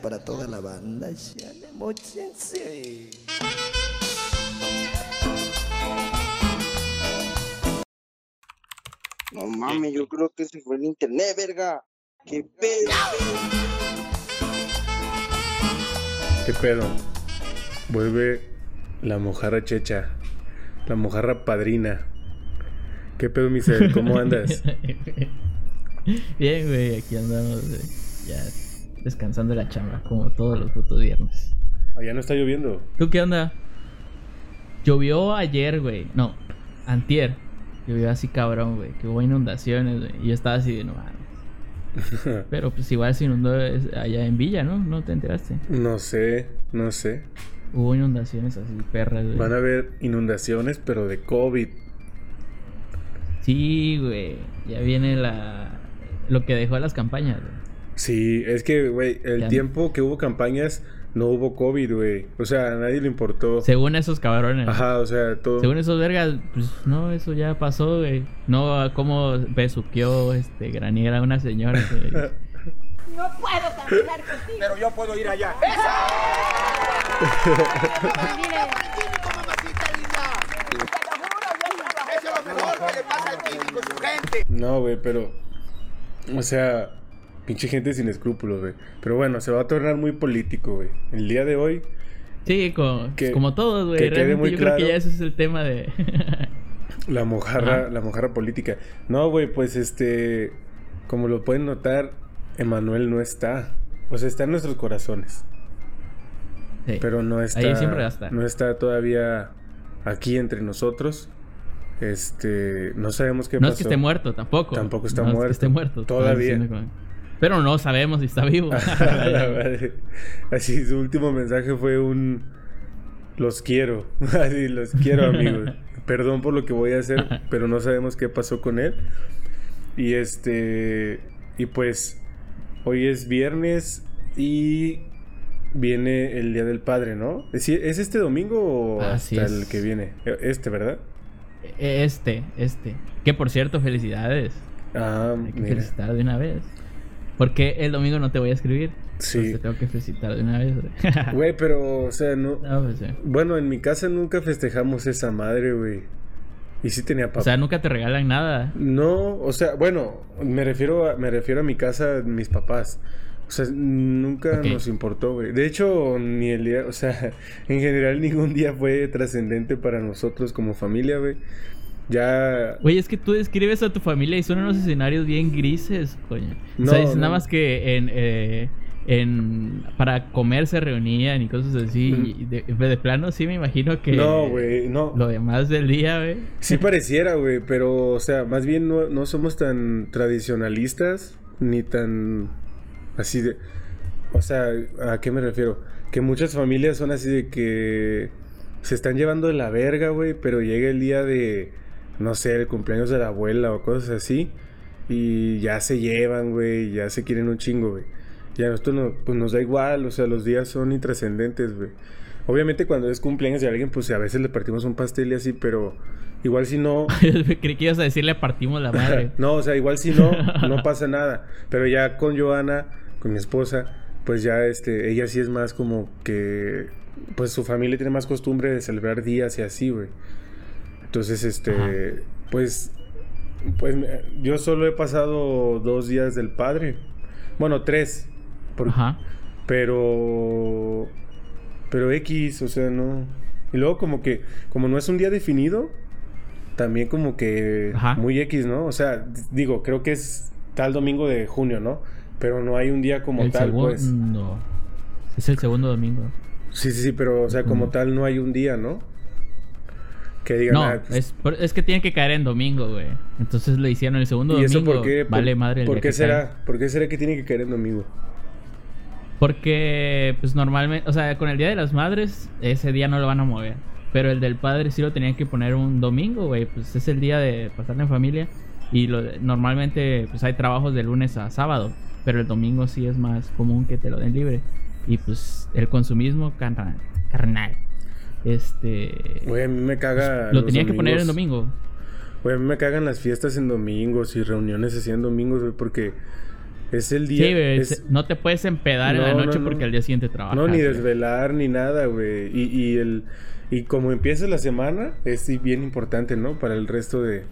para toda la banda. Ya mochense. No mames, yo creo que se fue el internet, verga. ¿Qué pedo? ¿Qué pedo? Vuelve la mojarra checha. La mojarra padrina. ¿Qué pedo, Misael? ¿Cómo andas? Bien, güey, aquí andamos, güey. Ya descansando la chamba, como todos los putos viernes. Allá no está lloviendo. ¿Tú qué onda? Llovió ayer, güey. No, antier. Llovió así cabrón, güey. Que hubo inundaciones, güey. Y yo estaba así de no mames. Pero pues igual se inundó allá en Villa, ¿no? ¿No te enteraste? No sé, no sé. Hubo inundaciones así perras, güey. Van a haber inundaciones, pero de COVID. Sí, güey. Ya viene la... Lo que dejó las campañas, güey. Sí, es que, güey, el Ya. tiempo que hubo campañas no hubo COVID, güey. O sea, a nadie le importó. Según esos cabrones. Ajá, o sea, todo. Según esos vergas, pues no, eso ya pasó, güey. No, a cómo besuqueó este graniera a una señora que... No puedo caminar contigo. Pero yo puedo ir allá. Eso es lo mejor que le pasa al Titi con su gente. No, güey, pero. O sea, pinche gente sin escrúpulos, güey. Pero bueno, se va a tornar muy político, güey. El día de hoy, Sí, como, Que- como todos, güey. que quede Realmente muy yo creo que ya ese es el tema de... la mojarra, la mojarra política. No, güey, pues este. Como lo pueden notar, Emanuel no está. O sea, está en nuestros corazones. Sí. Pero no está. Ahí siempre estar. No está todavía aquí entre nosotros. Este. No sabemos qué no pasó. es que esté muerto tampoco. Tampoco está No es que muerto. esté muerto. Todavía. Pero no sabemos si está vivo. Así, su último mensaje fue un... Los quiero. Así, los quiero, amigos. Perdón por lo que voy a hacer, pero no sabemos qué pasó con él. Y este... Y pues... Hoy es viernes y... Viene el Día del Padre, ¿no? ¿Es, ¿es este domingo o Así hasta es. el que viene? Este, ¿verdad? Este, este. Que por cierto, felicidades. Ah, Hay que mira. felicitar de una vez. Porque el domingo no te voy a escribir. Sí. Te tengo que felicitar de una vez, güey. Güey, pero, o sea, no... No, pues, sí. Bueno, en mi casa nunca festejamos esa madre, güey. Y sí tenía papá. O sea, nunca te regalan nada. No, o sea, bueno, me refiero a, me refiero a mi casa, mis papás. O sea, nunca nos importó, güey. De hecho, ni el día, o sea, en general ningún día fue trascendente para nosotros como familia, güey. Ya Güey, es que tú describes a tu familia y son unos escenarios bien grises, coño. o sea, es no. nada más que en, eh, en... Para comer se reunían y cosas así. y de, de plano sí me imagino que... no, güey, no. Lo demás del día, güey. Sí pareciera, güey, pero, o sea, más bien no, no somos tan tradicionalistas ni tan así de... O sea, ¿a qué me refiero? Que muchas familias son así de que se están llevando de la verga, güey, pero llega el día de, no sé, el cumpleaños de la abuela o cosas así y ya se llevan, güey, ya se quieren un chingo, güey. Y a nosotros no, pues nos da igual, o sea, los días son intrascendentes, güey. Obviamente cuando es cumpleaños de alguien, pues a veces le partimos un pastel y así, pero igual si no... Creí que ibas a decirle partimos la madre. no, o sea, igual si no, no pasa nada. Pero ya con Joana, con mi esposa, pues ya este, ella sí es más como que, pues su familia tiene más costumbre de celebrar días y así, güey. Entonces, este, Ajá. pues, pues yo solo he pasado dos días del padre. Bueno, tres. por- Ajá. pero pero X, o sea, no. Y luego como que como no es un día definido, también como que Ajá. muy X, ¿no? O sea, digo, creo que es tal domingo de junio, ¿no? Pero no hay un día como el tal, segundo... pues. Es el segundo domingo. Sí, sí, sí, pero o sea, como tal no hay un día, ¿no? Que digan, No, ah, pues, es, por- es que tiene que caer en domingo, güey. Entonces le hicieron el segundo ¿Y eso domingo. por qué? ¿Por- Vale madre el ¿Por qué será? cae. ¿Por qué será que tiene que caer en domingo? Porque, pues normalmente, o sea, con el Día de las Madres, ese día no lo van a mover. Pero el del padre sí lo tenían que poner un domingo, güey. Pues es el día de pasarla en familia. Y lo, normalmente, pues hay trabajos de lunes a sábado. Pero el domingo sí es más común que te lo den libre. Y pues el consumismo carnal. carnal este. Güey, a mí me caga lo los tenía que poner en domingo. Güey, a mí me cagan las fiestas en domingos y reuniones así en domingos, güey, porque Es el día. Sí, güey, es- no te puedes empedar en la No, noche no, porque al día siguiente trabajas. No, ni güey. desvelar ni nada, güey. Y, y el y como empieza la semana, es bien importante, ¿no? Para el resto de,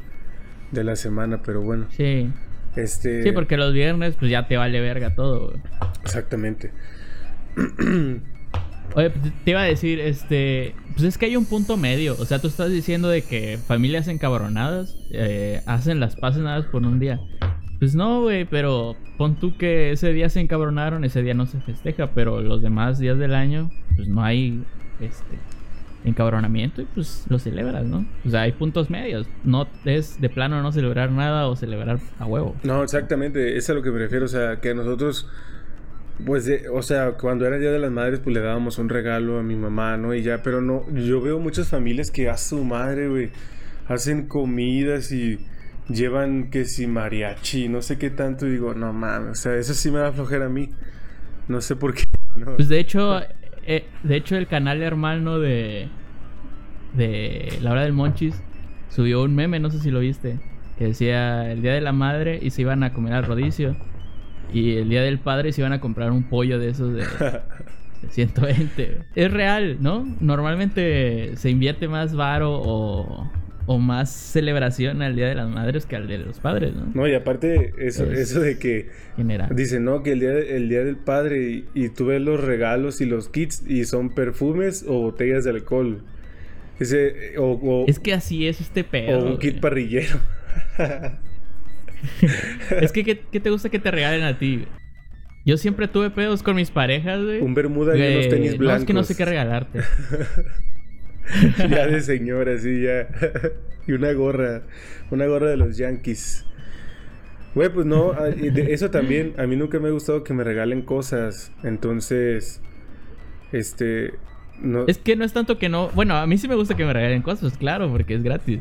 de la semana, pero bueno. Sí. Este Sí, porque los viernes pues ya te vale verga todo, güey. exactamente. Oye, te iba a decir, este, pues es que hay un punto medio. O sea, tú estás diciendo de que familias encabronadas eh, hacen las paces nada por un día. Pues no, güey, pero pon tú que ese día se encabronaron, ese día no se festeja, pero los demás días del año, pues no hay, este, encabronamiento y pues lo celebras, ¿no? O sea, hay puntos medios. No es de plano no celebrar nada o celebrar a huevo. No, exactamente, es a lo que me refiero, o sea, que nosotros pues de- o sea, cuando era el Día de las Madres pues le dábamos un regalo a mi mamá, ¿no? Y ya, pero no, yo veo muchas familias que a su madre, güey, hacen comidas y llevan que si mariachi, no sé qué tanto, y digo, no mames, o sea, eso sí me da flojera a mí. No sé por qué. no. Pues de hecho, eh, de hecho el canal hermano de de La Hora del Monchis subió un meme, no sé si lo viste, que decía el día de la madre y se iban a comer al rodicio y el día del padre se iban a comprar un pollo de esos de, de 120. Es real, ¿no? Normalmente se invierte más varo o, o más celebración al día de las madres que al de los padres, ¿no? No, y aparte eso, Es- eso de que General. Dicen, no, que el día, el día del padre y, y tú ves los regalos y los kits y son perfumes o botellas de alcohol. Ese, o, o- Es que así es este o pedo. un kit parrillero. Es que, ¿qué, qué te gusta que te regalen a ti? Yo siempre tuve pedos con mis parejas, güey. un bermuda y unos tenis No, blancos. es que no sé qué regalarte. ya de señora, sí, ya. y una gorra, una gorra de los Yankees. Güey, pues no, ah, eso también, a mí nunca me ha gustado que me regalen cosas. Entonces, este, no, Es que no es tanto que no. Bueno, a mí sí me gusta que me regalen cosas, claro, porque es gratis.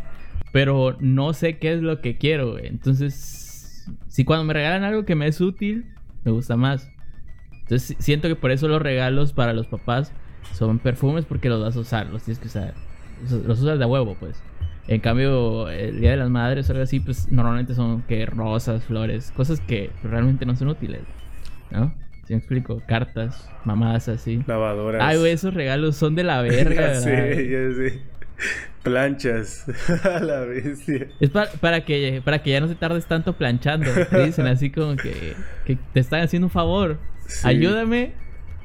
Pero no sé qué es lo que quiero, güey. Entonces, si cuando me regalan algo que me es útil, me gusta más. Entonces, si- siento que por eso los regalos para los papás son perfumes porque los vas a usar, los tienes que usar. Los- usas de a huevo, pues. En cambio, el Día de las Madres o algo así, pues normalmente son que rosas, flores, cosas que realmente no son útiles. ¿No? Si me explico, cartas, mamadas así. lavadoras. Ay, güey, esos regalos son de la verga. ¿verdad? ya sé. Planchas. A la bestia. Es pa- para, que, para que ya no te tardes tanto planchando. Te dicen así como que, que te están haciendo un favor. Sí. Ayúdame,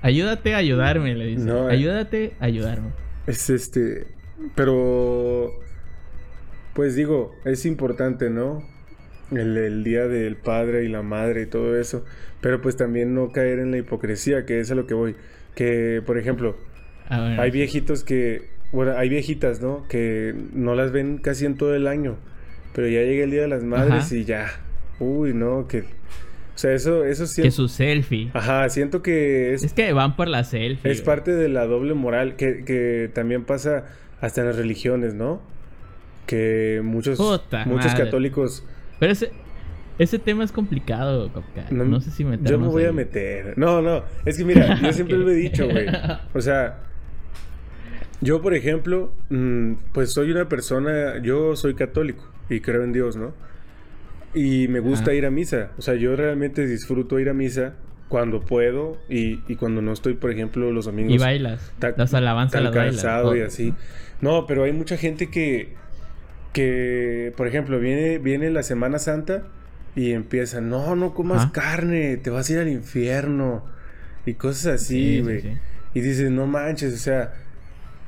ayúdate a ayudarme, le dicen. No, eh. ayúdate a ayudarme. Es este. Pero. Pues digo, es importante, ¿no? El, el día del padre y la madre y todo eso. Pero pues también no caer en la hipocresía, que es a lo que voy. Que, por ejemplo, Ah, bueno, hay sí. viejitos que. Bueno, hay viejitas, ¿no? Que no las ven casi en todo el año. Pero ya llega el día de las madres Ajá. y ya. Uy, no, que. O sea, eso, eso sí. Que su selfie. Ajá, siento que es Es que van por la selfie. es parte de la doble moral que, que también pasa hasta en las religiones, ¿no? Que muchos, Puta muchos madre. católicos... Pero ese, ese tema es complicado, Copca. No, sé si meternos Yo me voy a meter. No, no. Es que mira, yo siempre lo he dicho, güey. O sea, yo, por ejemplo, mm, pues soy una persona... Yo soy católico y creo en Dios, ¿no? Y me gusta Ah. ir a misa. O sea, yo realmente disfruto ir a misa cuando puedo y, y cuando no estoy, por ejemplo, los domingos Y bailas. ta- las alabanzas las bailas. cansado y Oh. así. No, pero hay mucha gente que, que por ejemplo, viene, viene la Semana Santa y empieza, no, no comas carne, te vas a ir al infierno. Y cosas Sí, así, sí, güey. sí. Y dices, no manches, o sea,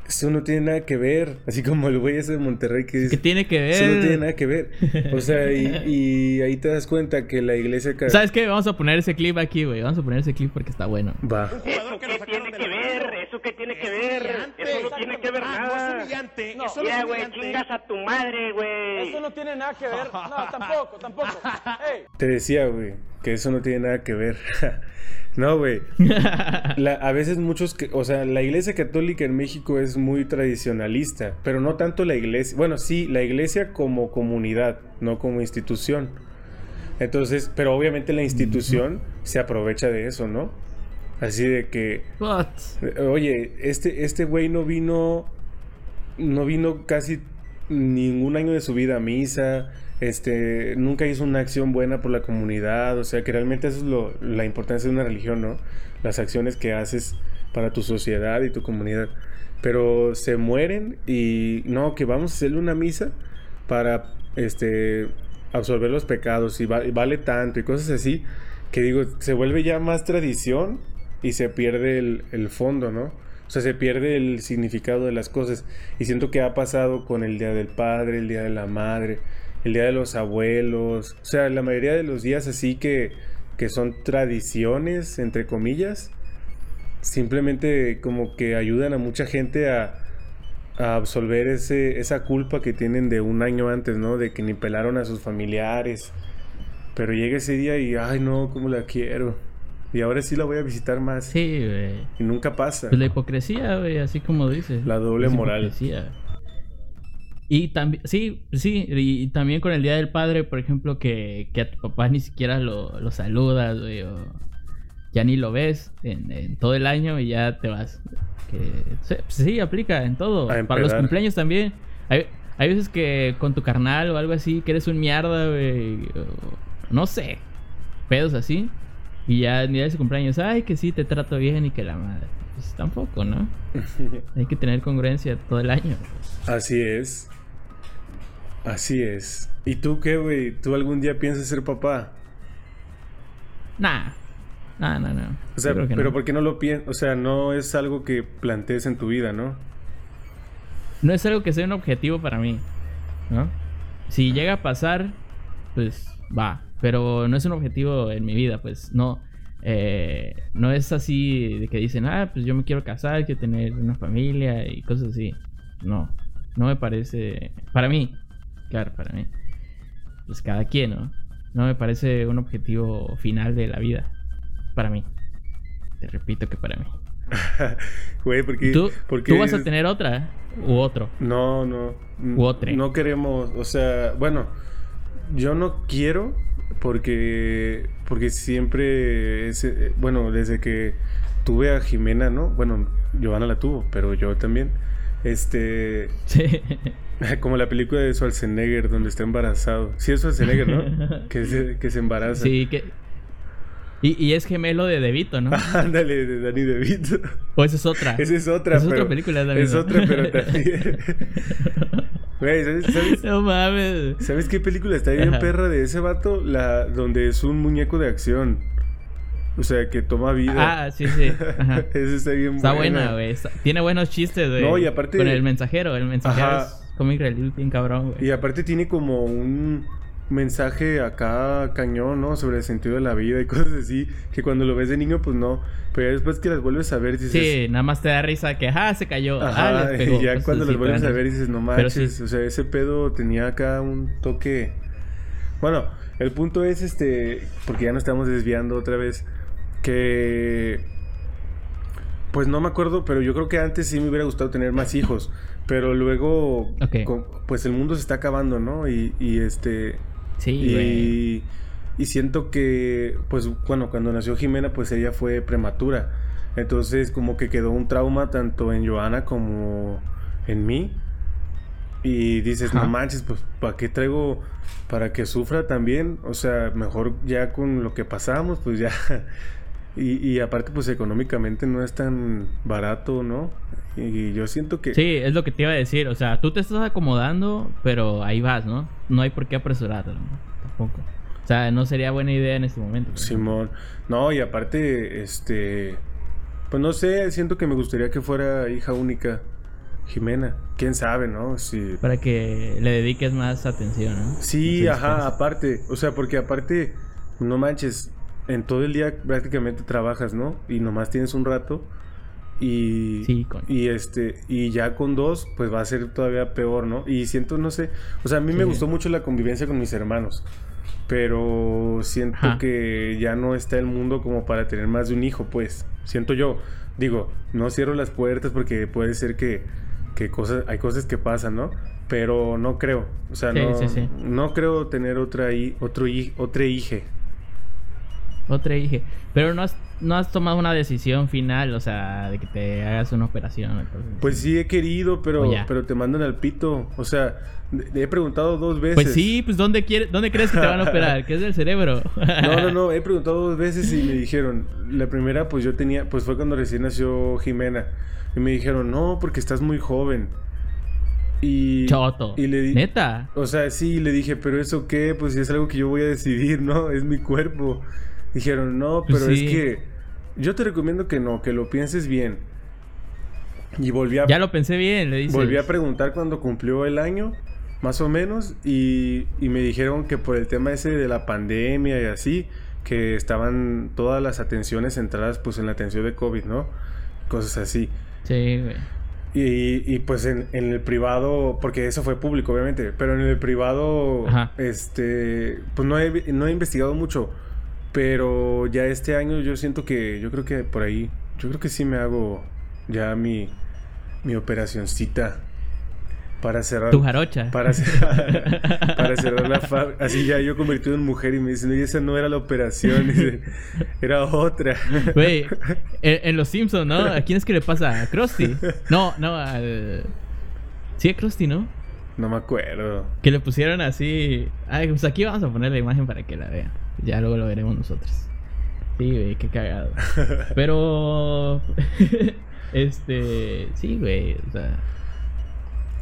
eso no tiene nada que ver. Así como el güey ese de Monterrey que ¿Qué dice, tiene que ver? eso no tiene nada que ver. O sea, y, y ahí te das cuenta que la iglesia... ¿Sabes qué? Vamos a poner ese clip aquí, güey. Vamos a poner ese clip porque está bueno. Va. ¿Eso qué tiene que ver? ¿Eso qué tiene que ver? Eso no tiene que ver Ah, nada. no es humillante. No, Eso no ya, güey, chingas a tu madre, güey. Eso no tiene nada que ver. No, tampoco, tampoco. Ey. Te decía, güey, que eso no tiene nada que ver. no, güey. A veces muchos, que, o sea, la iglesia católica en México es muy tradicionalista, pero no tanto la iglesia, bueno, sí, la iglesia como comunidad, no como institución. Entonces, pero obviamente la institución se aprovecha de eso, ¿no? Así de que, What? oye, este, este güey no vino, no vino casi ningún año de su vida a misa, este, nunca hizo una acción buena por la comunidad, o sea, que realmente eso es lo, la importancia de una religión, ¿no? Las acciones que haces para tu sociedad y tu comunidad. Pero se mueren y no, que vamos a hacerle una misa para, este, absorber los pecados y, va- y vale tanto y cosas así, que digo, se vuelve ya más tradición y se pierde el, el fondo, ¿no? O sea, se pierde el significado de las cosas. Y siento que ha pasado con el Día del Padre, el Día de la Madre, el Día de los Abuelos. O sea, la mayoría de los días así que, que son tradiciones, entre comillas, simplemente como que ayudan a mucha gente a, a absolver ese, esa culpa que tienen de un año antes, ¿no? De que ni pelaron a sus familiares. Pero llega ese día y, ay, no, cómo la quiero. Y ahora sí la voy a visitar más. Sí, güey. Y nunca pasa. Pues la hipocresía, güey, así como dices. La doble Es moral. hipocresía. Y también, sí, sí, y, también con el Día del Padre, por ejemplo, que, que a tu papá ni siquiera lo, lo saludas, güey, o ya ni lo ves en, en todo el año y ya te vas. Que, sí, pues sí, aplica en todo. Para los cumpleaños también. Hay, hay veces que con tu carnal o algo así, que eres un mierda, güey, o no sé, pedos así. Y ya el día de su cumpleaños, ay, que sí, te trato bien y que la madre. Pues tampoco, ¿no? Hay que tener congruencia todo el año. Así es. Así es. ¿Y tú qué, güey? ¿Tú algún día piensas ser papá? Nah. Nah, nah, nah. O sea, pero no. ¿por qué no lo piensas? O sea, no es algo que plantees en tu vida, ¿no? No es algo que sea un objetivo para mí. ¿No? Si llega a pasar, pues va. Pero no es un objetivo en mi vida, pues no. eh, no es así de que dicen, ah, pues yo me quiero casar, quiero tener una familia y cosas así. No. No me parece. Para mí. Claro, para mí. Pues cada quien, ¿no? No me parece un objetivo final de la vida. Para mí. Te repito que para mí. Güey, porque... ¿Tú, porque tú vas a tener otra u otro. No, no. U otre. No queremos, o sea, bueno, yo no quiero porque porque siempre es, eh, bueno, desde que tuve a Jimena, ¿no? Bueno, Giovanna la tuvo, pero yo también. Este, Sí. como la película de Schwarzenegger donde está embarazado. Sí es Schwarzenegger, ¿no? que se, que se embaraza. Sí, que. Y, y es gemelo de Devito, ¿no? Ándale, de Danny DeVito. O esa es otra. Esa es otra, es pero otra película también. Es otra, pero también. Güey, ¿sabes, sabes, No mames. ¿Sabes qué película está bien Ajá. perra de ese vato? La donde es un muñeco de acción. O sea, que toma vida. Ah, sí, sí. Ajá. Esa está bien Está buena. buena, güey. Tiene buenos chistes, güey. No, y aparte- Con el mensajero. El mensajero Ajá. es comic relief bien cabrón, güey. Y aparte tiene como un mensaje acá cañón, ¿no? Sobre el sentido de la vida y cosas así. Que cuando lo ves de niño, pues no. Pero ya después que las vuelves a ver, dices... Sí, nada más te da risa que, ah, se cayó. Ajá, ah, les pegó. y ya Cosas cuando las vuelves a ver dices, no manches, sí. o sea, ese pedo tenía acá un toque... Bueno, el punto es este, porque ya nos estamos desviando otra vez, que... Pues no me acuerdo, pero yo creo que antes sí me hubiera gustado tener más hijos, pero luego, con- pues el mundo se está acabando, ¿no? Y, y este... Sí, güey. Y, y siento que, pues bueno, cuando nació Jimena, pues ella fue prematura. Entonces como que quedó un trauma tanto en Joana como en mí. Y dices, Ajá. no manches, pues ¿para qué traigo? Para que sufra también. O sea, mejor ya con lo que pasamos, pues ya. Y, y aparte, pues económicamente no es tan barato, ¿no? Y yo siento que... Sí, es lo que te iba a decir. O sea, tú te estás acomodando, pero ahí vas, ¿no? No hay por qué apresurarlo, ¿no? Tampoco. O sea, no sería buena idea en este momento. Simón. No, y aparte, este. Pues no sé, siento que me gustaría que fuera hija única. Jimena. Quién sabe, ¿no? Si. Para que le dediques más atención, ¿no? Sí, ajá, descansa. aparte. O sea, porque aparte, no manches. En todo el día prácticamente trabajas, ¿no? Y nomás tienes un rato. Y. Sí, con- Y este. Y ya con dos, pues va a ser todavía peor, ¿no? Y siento, no sé. O sea, a mí me gustó mucho la convivencia con mis hermanos. Pero siento Ajá. que ya no está el mundo como para tener más de un hijo, pues. Siento yo. Digo, no cierro las puertas porque puede ser que, que cosas, hay cosas que pasan, ¿no? Pero no creo. O sea, Sí, no, sí, sí. no creo tener otra hi- otro hi- otra hija. Pero no has, no has tomado una decisión final, o sea, de que te hagas una operación. Pues sí he querido, pero, pero te mandan al pito. O sea, le he preguntado dos veces. Pues sí, pues ¿dónde, quiere, ¿dónde crees que te van a operar? ¿Qué es del cerebro? No, no, no, he preguntado dos veces y me dijeron, la primera pues yo tenía, pues fue cuando recién nació Jimena. Y me dijeron, no, porque estás muy joven. Y... Choto. Y le di- Neta. O sea, sí, le dije, pero eso qué, pues es algo que yo voy a decidir, ¿no? Es mi cuerpo. Dijeron, no, Pues pero sí. es que yo te recomiendo que no, que lo pienses bien. Y volví a, Ya lo pensé bien, le dices. volví a preguntar cuando cumplió el año, más o menos, y, y me dijeron que por el tema ese de la pandemia y así, que estaban todas las atenciones centradas pues en la atención de COVID, ¿no? Cosas así. Sí, güey. Y, y, pues en, en el privado, porque eso fue público obviamente, pero en el privado, Ajá. este, pues no he, no he investigado mucho, pero ya este año yo siento que, yo creo que por ahí, yo creo que sí me hago ya mi, mi operacioncita para cerrar. Tu jarocha. Para cerrar, para cerrar la fábrica. Así ya yo convertido en mujer y me dicen, oye, esa no era la operación, era otra. Güey, en, en Los Simpsons, ¿no? ¿A quién es que le pasa? ¿A Krusty? No, no, al... Sí, a Krusty, ¿no? No me acuerdo. Que le pusieron así... Ay, pues aquí vamos a poner la imagen para que la vean. Ya luego lo veremos nosotros. Sí, güey, qué cagado. Pero... este... Sí, güey, o sea...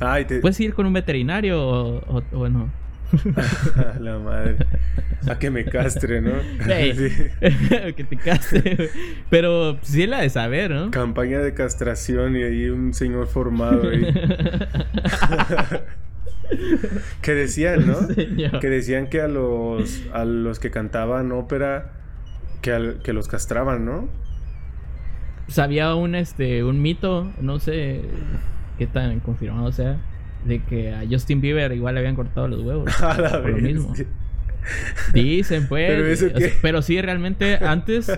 Ay, te... ¿Puedes ir con un veterinario o, o, o no? la madre. A que me castre, ¿no? Ey, Sí. que te castre, güey. Pero sí la de saber, ¿no? Campaña de castración y ahí un señor formado ahí. que decían, ¿no? Señor. Que decían que a los a los que cantaban ópera que, al- que los castraban, ¿no? Pues había un este un mito, no sé qué tan confirmado sea, de que a Justin Bieber igual le habían cortado los huevos. A la por lo vez. mismo. Dicen, pues. ¿Pero eso o sea, qué? pero sí, realmente antes,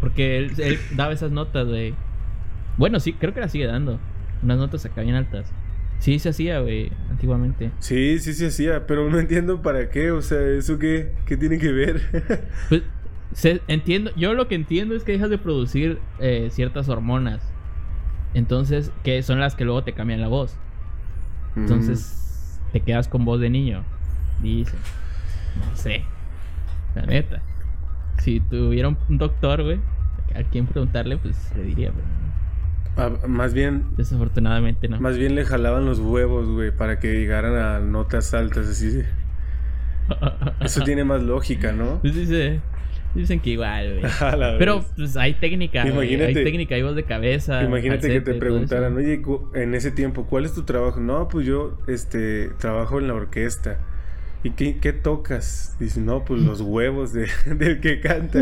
porque él, él daba esas notas de. Bueno, sí, creo que las sigue dando. Unas notas acá bien altas. Sí, se hacía, güey, antiguamente. Sí, sí, sí hacía, pero no entiendo para qué, o sea, ¿eso qué, qué tiene que ver? Pues, se- entiendo, yo lo que entiendo es que dejas de producir eh, ciertas hormonas. Entonces, que son las que luego te cambian la voz. Entonces, te quedas con voz de niño. Dice. No sé. La neta. Si tuviera un un doctor, güey, a quien preguntarle, pues le diría, pero Ah, más bien, desafortunadamente no. más bien le jalaban los huevos, güey, para que llegaran a notas altas, así. Eso tiene más lógica, ¿no? Pues dice, dicen que igual, güey. Pero pues hay técnica, Imagínate- hay técnica, hay voz de cabeza. Imagínate que te preguntaran, oye, en ese tiempo, ¿cuál es tu trabajo? No, pues yo, este, trabajo en la orquesta. ¿Y qué, qué tocas? Dice, no, pues los huevos de- del que canta.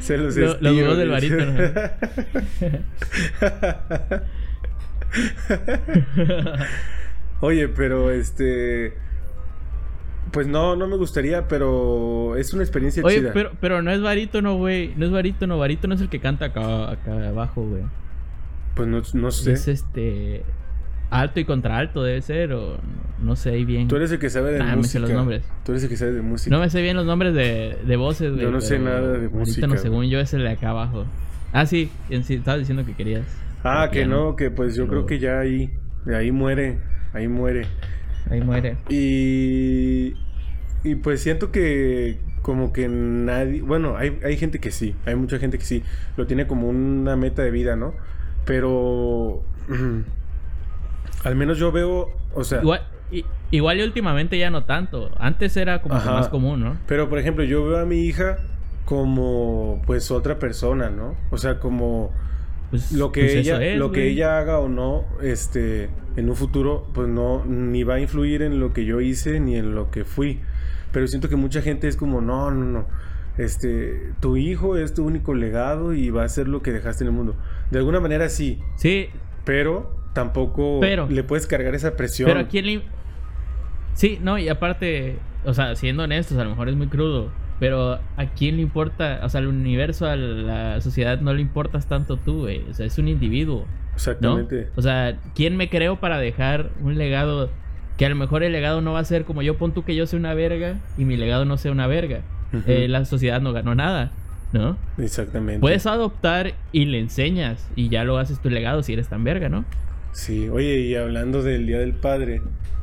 Se los Lo- los estiro", huevos del barítono. Oye, pero este... Pues no, no me gustaría, pero es una experiencia Oye, chida. pero, pero no es barítono, güey. No es barítono, barítono es el que canta acá, acá abajo, güey. Pues no, no sé. Es este. Alto y contralto debe ser, o no, no sé ahí bien. Tú eres el que sabe de Ah, me sé música. los nombres. Tú eres el que sabe de música. No me sé bien los nombres de, de voces, güey. Yo no sé nada de música, güey. según yo, es el de acá abajo. Ah, sí, en sí, estabas diciendo que querías. Ah, que no, que pues yo Pero- creo que ya ahí, de ahí muere, ahí muere. Ahí muere. Y, y pues siento que como que nadie, bueno, hay, hay gente que sí, hay mucha gente que sí, lo tiene como una meta de vida, ¿no? Pero al menos yo veo, o sea, Igual, y últimamente ya no tanto. Antes era como que más común, ¿no? pero por ejemplo yo veo a mi hija como pues otra persona, ¿no? O sea, como Pues, lo que pues ella es, lo que ella haga o no este en un futuro pues no ni va a influir en lo que yo hice ni en lo que fui. Pero siento que mucha gente es como no no no. Este tu hijo es tu único legado y va a ser lo que dejaste en el mundo de alguna manera sí. Sí, pero tampoco Pero- le puedes cargar esa presión Pero a quién le... Sí, no, y aparte, o sea, siendo honestos, a lo mejor es muy crudo, pero ¿a quién le importa? O sea, al universo, a la sociedad no le importas tanto tú, güey. O sea, es un individuo, ¿no? exactamente O sea, ¿quién me creo para dejar un legado que a lo mejor el legado no va a ser como yo pon tú que yo sea una verga y mi legado no sea una verga? Eh, la sociedad no ganó nada. ¿no? Exactamente. Puedes adoptar y le enseñas y ya lo haces tu legado si eres tan verga, ¿no? Sí, oye, y hablando del Día del Padre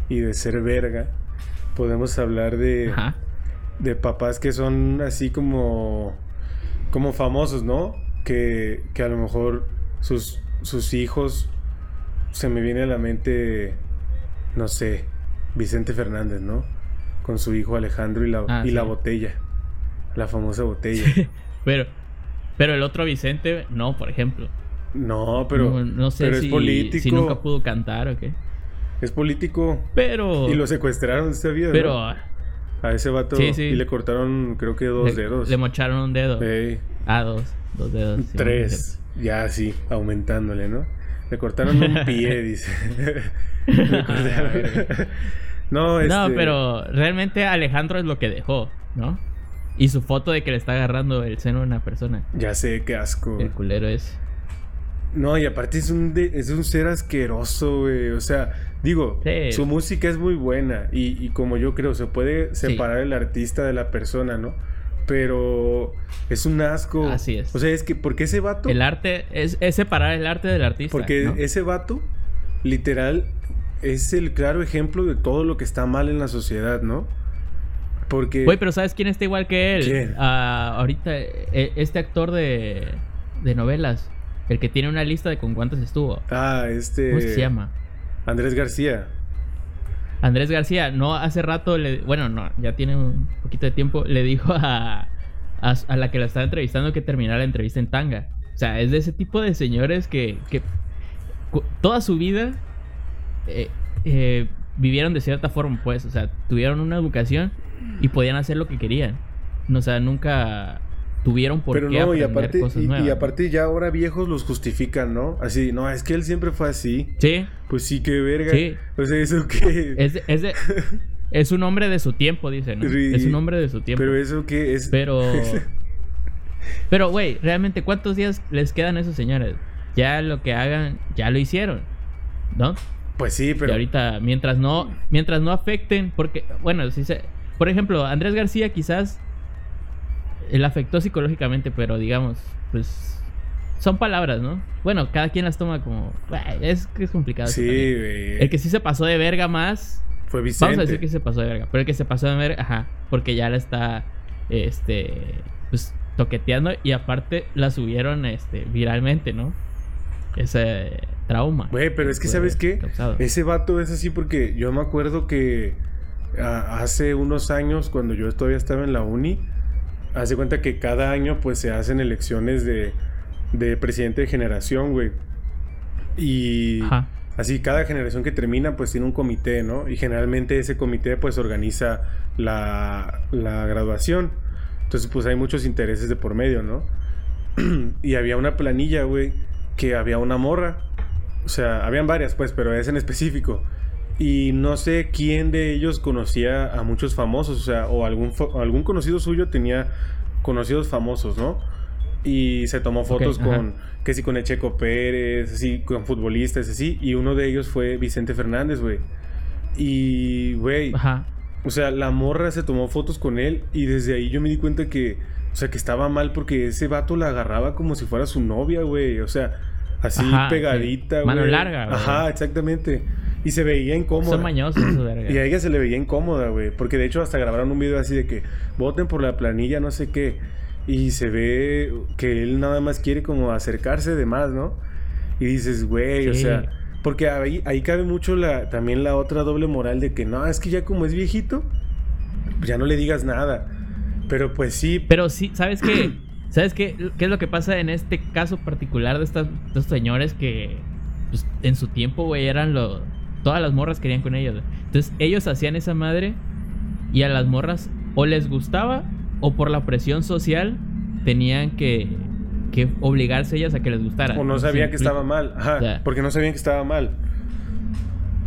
y de ser verga, podemos hablar de, Ajá. de papás que son así como, como famosos, ¿no? Que, que a lo mejor sus, sus hijos, se me viene a la mente, no sé, Vicente Fernández, ¿no? Con su hijo Alejandro y la, Ah, y sí. la botella, la famosa botella. Pero, pero el otro Vicente, no, por ejemplo. No, pero, no, no sé pero si, es político. si nunca pudo cantar o qué. Es político. Pero. Y lo secuestraron, ¿sabías? no? pero. A ese vato Sí, sí. y le cortaron creo que dos le, dedos. le mocharon un dedo. Ey, Ah, dos. Dos dedos. sí, tres. Ya así, aumentándole, ¿no? Le cortaron un pie, dice. Le cortaron- no, este... No, pero realmente Alejandro es lo que dejó, ¿no? Y su foto de que le está agarrando el seno a una persona. Ya sé, qué asco. El culero es. No, y aparte es un, de- es un ser asqueroso, güey. O sea, digo, Sí. su música es muy buena. Y, y como yo creo, se puede separar el artista de la persona, ¿no? Pero es un asco. Así es. O sea, es que, porque ese vato... El arte es, es separar el arte del artista. Porque ¿no? ese vato, literal, es el claro ejemplo de todo lo que está mal en la sociedad, ¿no? Porque... Güey, pero ¿sabes quién está igual que él? ¿Quién? Ah, ahorita, eh, este actor de, de novelas. El que tiene una lista de con cuántos estuvo. Ah, este... ¿Cómo se llama? Andrés García. Andrés García, no hace rato, le, bueno, no, ya tiene un poquito de tiempo, le dijo a, a, a la que la estaba entrevistando que terminara la entrevista en tanga. O sea, es de ese tipo de señores que, que toda su vida eh, eh, vivieron de cierta forma, pues, o sea, tuvieron una educación y podían hacer lo que querían. O sea, nunca tuvieron por Pero qué no, y aprender aparte, cosas y, nuevas. y aparte ya ahora viejos los justifican, ¿no? Así, no, es que él siempre fue así. Sí, Pues sí, qué verga. Sí. O sea, eso que... es, de- es, de- es un hombre de su tiempo, dice, ¿no? Sí. Es un hombre de su tiempo. Pero eso que es... Pero. Pero, güey, realmente, ¿cuántos días les quedan a esos señores? Ya lo que hagan, ya lo hicieron. ¿No? Pues sí, Y pero... ahorita, mientras no, mientras no afecten, porque, bueno, si se. Por ejemplo, Andrés García quizás él afectó psicológicamente, pero digamos, pues. Son palabras, ¿no? Bueno, cada quien las toma como. Es que es complicado. Sí, güey. El que sí se pasó de verga más Fue Vicente. Vamos a decir que se pasó de verga. Pero el que se pasó de verga, ajá. Porque ya la está, este, pues, toqueteando. Y aparte la subieron, este, viralmente, ¿no? Ese trauma. Güey, pero es que, ¿sabes qué? causado. Ese vato es así porque yo me acuerdo que hace unos años, cuando yo todavía estaba en la uni, hace cuenta que cada año pues se hacen elecciones de, de presidente de generación, güey. Y Ajá. así cada generación que termina pues tiene un comité, ¿no? Y generalmente ese comité pues organiza la, la graduación. Entonces pues hay muchos intereses de por medio, ¿no? y había una planilla, güey, que había una morra. O sea, habían varias, pues, pero es en específico. Y no sé quién de ellos conocía a muchos famosos, o sea, o algún, algún conocido suyo tenía conocidos famosos, ¿no? Y se tomó fotos ajá. con, que sí, con el Checo Pérez, así, con futbolistas, así. Y uno de ellos fue Vicente Fernández, güey. Y, güey, Ajá. o sea, la morra se tomó fotos con él y desde ahí yo me di cuenta que, o sea, que estaba mal porque ese vato la agarraba como si fuera su novia, güey. O sea, así Ajá, pegadita, güey. Mano larga, güey. Ajá, exactamente. Y se veía incómoda. Son mañosos verga. Y a ella se le veía incómoda, güey. Porque de hecho hasta grabaron un video así de que voten por la planilla, no sé qué. Y se ve que él nada más quiere como acercarse de más, ¿no? Y dices, güey, o sea... Porque ahí, ahí cabe mucho la, también la otra doble moral de que no, es que ya como es viejito, pues ya no le digas nada. Pero pues sí, Pero sí, ¿sabes qué? ¿Sabes qué? ¿Qué es lo que pasa en este caso particular de, estas, de estos señores que pues, en su tiempo, güey, eran lo... Todas las morras querían con ellos. Entonces ellos hacían esa madre y a las morras o les gustaba o por la presión social tenían que, que obligarse ellas a que les gustara. o no sabían que estaba mal. Ajá, porque no sabían que estaba mal.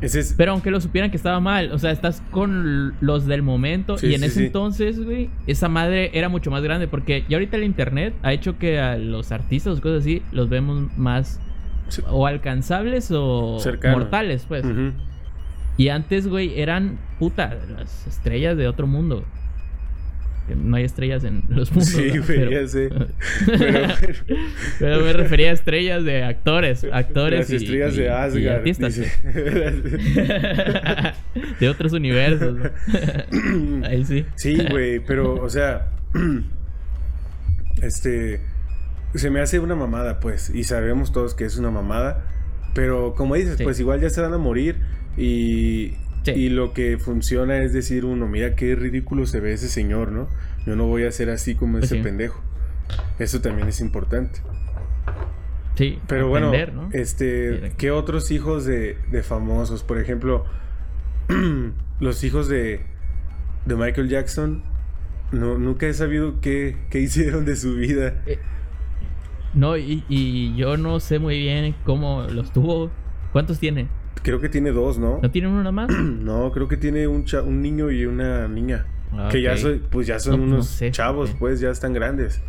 Ese es... Pero aunque lo supieran que estaba mal, o sea, estás con los del momento Sí, y en sí, ese sí. entonces, güey, esa madre era mucho más grande porque ya ahorita el internet ha hecho que a los artistas o cosas así los vemos más Sí. o alcanzables o mortales, pues. Y antes, güey, eran puta las estrellas de otro mundo. no hay estrellas en los mundos. Sí, ¿no? Pero- ya sé. Pero, Pero me refería a estrellas de actores, actores las y, estrellas y- de y Asgard. artistas. dice. de otros universos. ¿no? Ahí sí. Sí, güey, pero, o sea, este, se me hace una mamada, pues, y sabemos todos que es una mamada, pero como dices, Sí. pues igual ya se van a morir y, Sí. y lo que funciona es decir uno, mira qué ridículo se ve ese señor, ¿no? Yo no voy a ser así como Pues ese sí. pendejo. Eso también es importante. Sí, Pero bueno, este. ¿qué otros hijos de, de famosos? Por ejemplo, los hijos de, de Michael Jackson. No, nunca he sabido qué, qué hicieron de su vida. No, y, y yo no sé muy bien cómo los tuvo. ¿Cuántos tiene? Creo que tiene dos, ¿no? ¿No tienen uno más? No, creo que tiene un, cha- un niño y una niña. Ah, Que ya soy, pues ya son No, no unos sé, chavos, pues ya están grandes.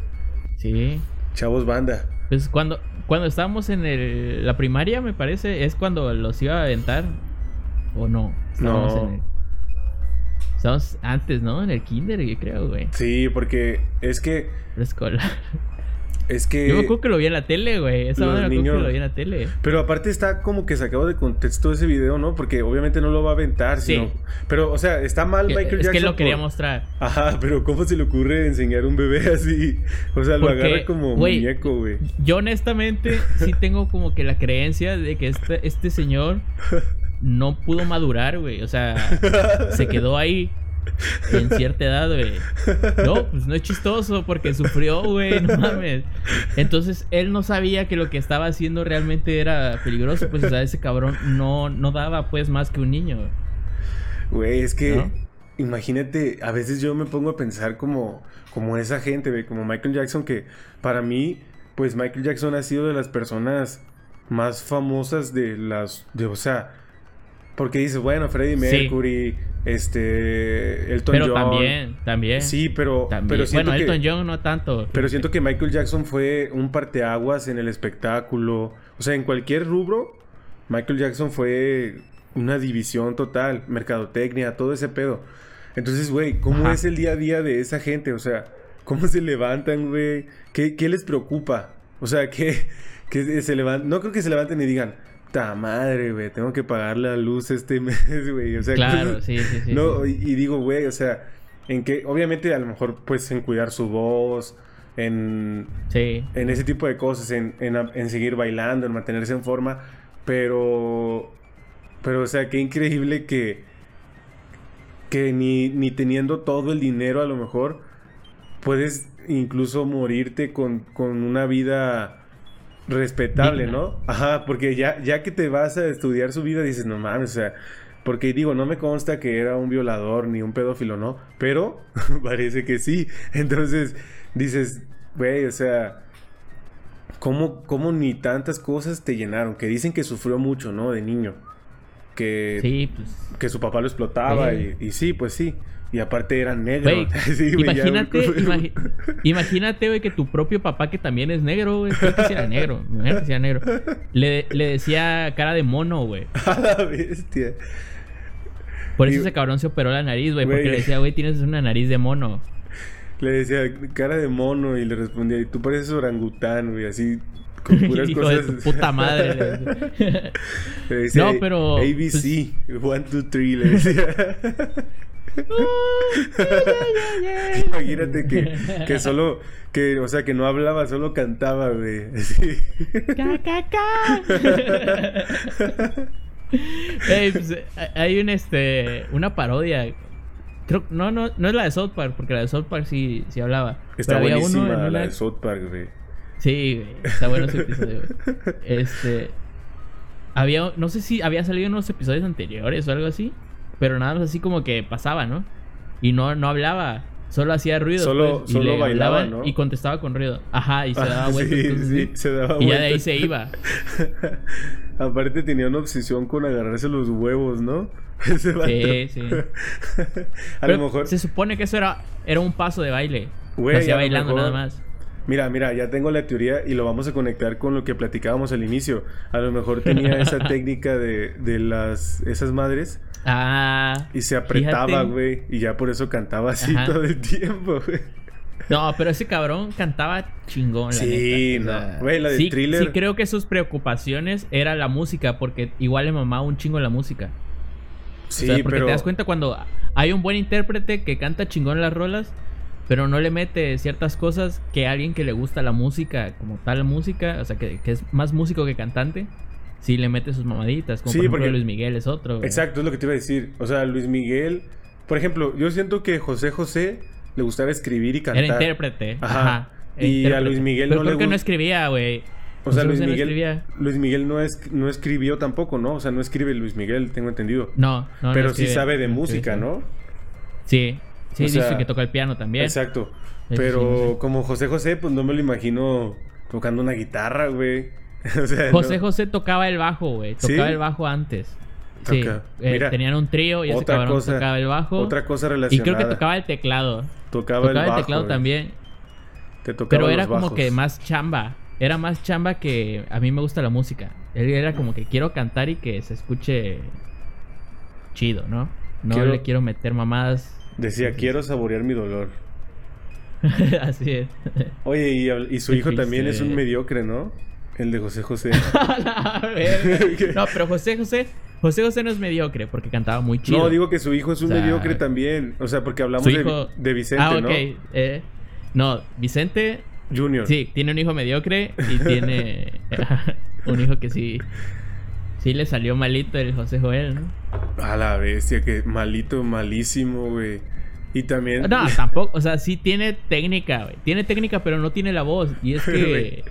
Sí. Chavos banda. Pues cuando, cuando estábamos en el- la primaria, me parece, es cuando los iba a aventar. ¿O no? Estábamos No. en el- Estábamos antes, ¿no? En el kinder, yo creo, güey. Sí, porque es que, Preescolar. Es que... Yo me acuerdo que lo vi en la tele, güey. Esa madre niños- que lo vi en la tele. Pero aparte está como que sacado de contexto ese video, ¿no? Porque obviamente no lo va a aventar, Sí. sino... Pero, o sea, está mal Que- Michael es Jackson que lo quería por- mostrar. Ajá, pero ¿cómo se le ocurre enseñar a un bebé así? O sea, lo agarra como muñeco, güey. Yo honestamente sí tengo como que la creencia de que este, este señor no pudo madurar, güey. O sea, se quedó ahí en cierta edad, güey. No, pues no es chistoso porque sufrió, güey, no mames. Entonces él no sabía que lo que estaba haciendo realmente era peligroso, pues o sea, ese cabrón no, no daba pues más que un niño. güey. Es que... ¿No? Imagínate, a veces yo me pongo a pensar como, como esa gente, güey, como Michael Jackson, que para mí, pues Michael Jackson ha sido de las personas más famosas de las, de, o sea, porque dices, bueno, Freddie Sí. Este, Elton Pero John. también, también. Sí, pero, también. pero siento bueno, que... Elton John no tanto. Pero siento que Michael Jackson fue un parteaguas en el espectáculo. O sea, en cualquier rubro, Michael Jackson fue una división total, mercadotecnia, todo ese pedo. Entonces, güey, ¿cómo Ajá. es el día a día de esa gente? O sea, ¿cómo se levantan, güey? ¿Qué, qué les preocupa? O sea, ¿qué, qué se levantan? No creo que se levanten y digan, ta madre, güey, tengo que pagar la luz este mes, güey. O sea, Claro, sí, sí, sí. no, sí. y, y digo, güey, o sea, en que, obviamente, a lo mejor, pues, en cuidar su voz, en, Sí. en ese tipo de cosas, en, en, en seguir bailando, en mantenerse en forma, pero, pero, o sea, qué increíble que, que ni, ni teniendo todo el dinero, a lo mejor, puedes incluso morirte con, con una vida respetable, Digna. ¿no? Ajá, porque ya, ya que te vas a estudiar su vida, dices, no mames, o sea, porque digo, no me consta que era un violador ni un pedófilo, ¿no? Pero parece que sí. Entonces dices, güey, o sea, ¿cómo, ¿cómo ni tantas cosas te llenaron? Que dicen que sufrió mucho, ¿no? De niño. Que, Sí, pues. que su papá lo explotaba y sí, pues sí. Y aparte era negro. Güey, Sí, güey, ya- imagínate, imagi- imagínate, güey, que tu propio papá, que también es negro, güey, creo que sí era negro, que sí era negro, le, le decía cara de mono, güey. A la bestia. Por eso Y- ese cabrón se operó la nariz, güey, porque le decía, güey, tienes una nariz de mono. Le decía cara de mono y le respondía, y tú pareces orangután, güey, así con puras Hijo cosas. de tu puta madre. le decía. No, pero, ABC, one, two, three, le decía. Imagínate que, que solo, que, o sea, que no hablaba, solo cantaba, güey. Así. Ca, ca, ca. Ey, pues, hay un este una parodia. Creo no no no es la de South Park, porque la de South Park sí, sí hablaba. Está Pero había buenísima uno en la una- de South Park, güey. Sí, güey, está bueno ese episodio. güey. Este había no sé si había salido en unos episodios anteriores o algo así, pero nada más así como que pasaba, ¿no? Y no no hablaba, solo hacía ruido Solo- pues, y solo bailaba, ¿no? y contestaba con ruido. Ajá, y se Ah, daba vueltas. sí, sí, se daba y ya de ahí se iba. Aparte tenía una obsesión con agarrarse los huevos, ¿no? Ese. Sí, sí. a Pero lo mejor. Se supone que eso era, era un paso de baile. Güey, Lo hacía bailando mejor- nada más. Mira, mira, ya tengo la teoría y lo vamos a conectar con lo que platicábamos al inicio. A lo mejor tenía esa técnica de, de las esas madres Ah. Y se apretaba, güey. Y ya por eso cantaba así Ajá. todo el tiempo, güey. No, pero ese cabrón cantaba chingón, la Sí, neta. No. Güey, la de sí, Thriller. Sí, creo que sus preocupaciones era la música, porque igual le mamaba un chingo la música. Sí, o sea, porque pero. te das cuenta cuando hay un buen intérprete que canta chingón las rolas, pero no le mete ciertas cosas que alguien que le gusta la música, como tal música, o sea, que, que es más músico que cantante, sí le mete sus mamaditas. Como Sí, por ejemplo porque- Luis Miguel es otro. güey. Exacto, es lo que te iba a decir. O sea, Luis Miguel. Por ejemplo, yo siento que José José le gustaba escribir y cantar. Era intérprete. Ajá. Ajá. era Y a. Luis Miguel pero no creo le que no escribía, güey. O sea, Luis no Miguel, escribía. Luis Miguel no, es, no escribió tampoco, ¿no? O sea, no escribe Luis Miguel, tengo entendido. No, no. no Pero sí sabe de no música. ¿no? Sí. Sí, O dice que toca el piano también. Exacto. Sí, Pero no como José José, pues no me lo imagino tocando una guitarra, güey. o sea, José no. José tocaba el bajo, güey. Tocaba ¿Sí? el bajo antes. Sí. Eh, Mira, tenían un trío y ese cabrón cosa- tocaba el bajo. Otra cosa y relacionada. creo que tocaba el teclado. Tocaba, Tocaba, el, teclado güey. también. Te tocaba Pero los era como que más chamba. Era más chamba que a mí me gusta la música. Él era como que quiero cantar y que se escuche chido, ¿no? No Quiero- le quiero meter mamadas. Decía, quiero saborear mi dolor. Así es. Oye, y, y su hijo también es un mediocre, ¿no? El de José José. A verga. no, pero José José, José José no es mediocre porque cantaba muy chido. No, digo que su hijo es un O sea, mediocre también. O sea, porque hablamos de, de Vicente, ah. ¿no? eh, no, Vicente, Junior. sí, tiene un hijo mediocre y tiene un hijo que sí, sí le salió malito el José Joel, ¿no? A la bestia, que malito, malísimo, güey. Y también. No, tampoco, o sea, sí tiene técnica, güey. Tiene técnica, pero no tiene la voz. Y es que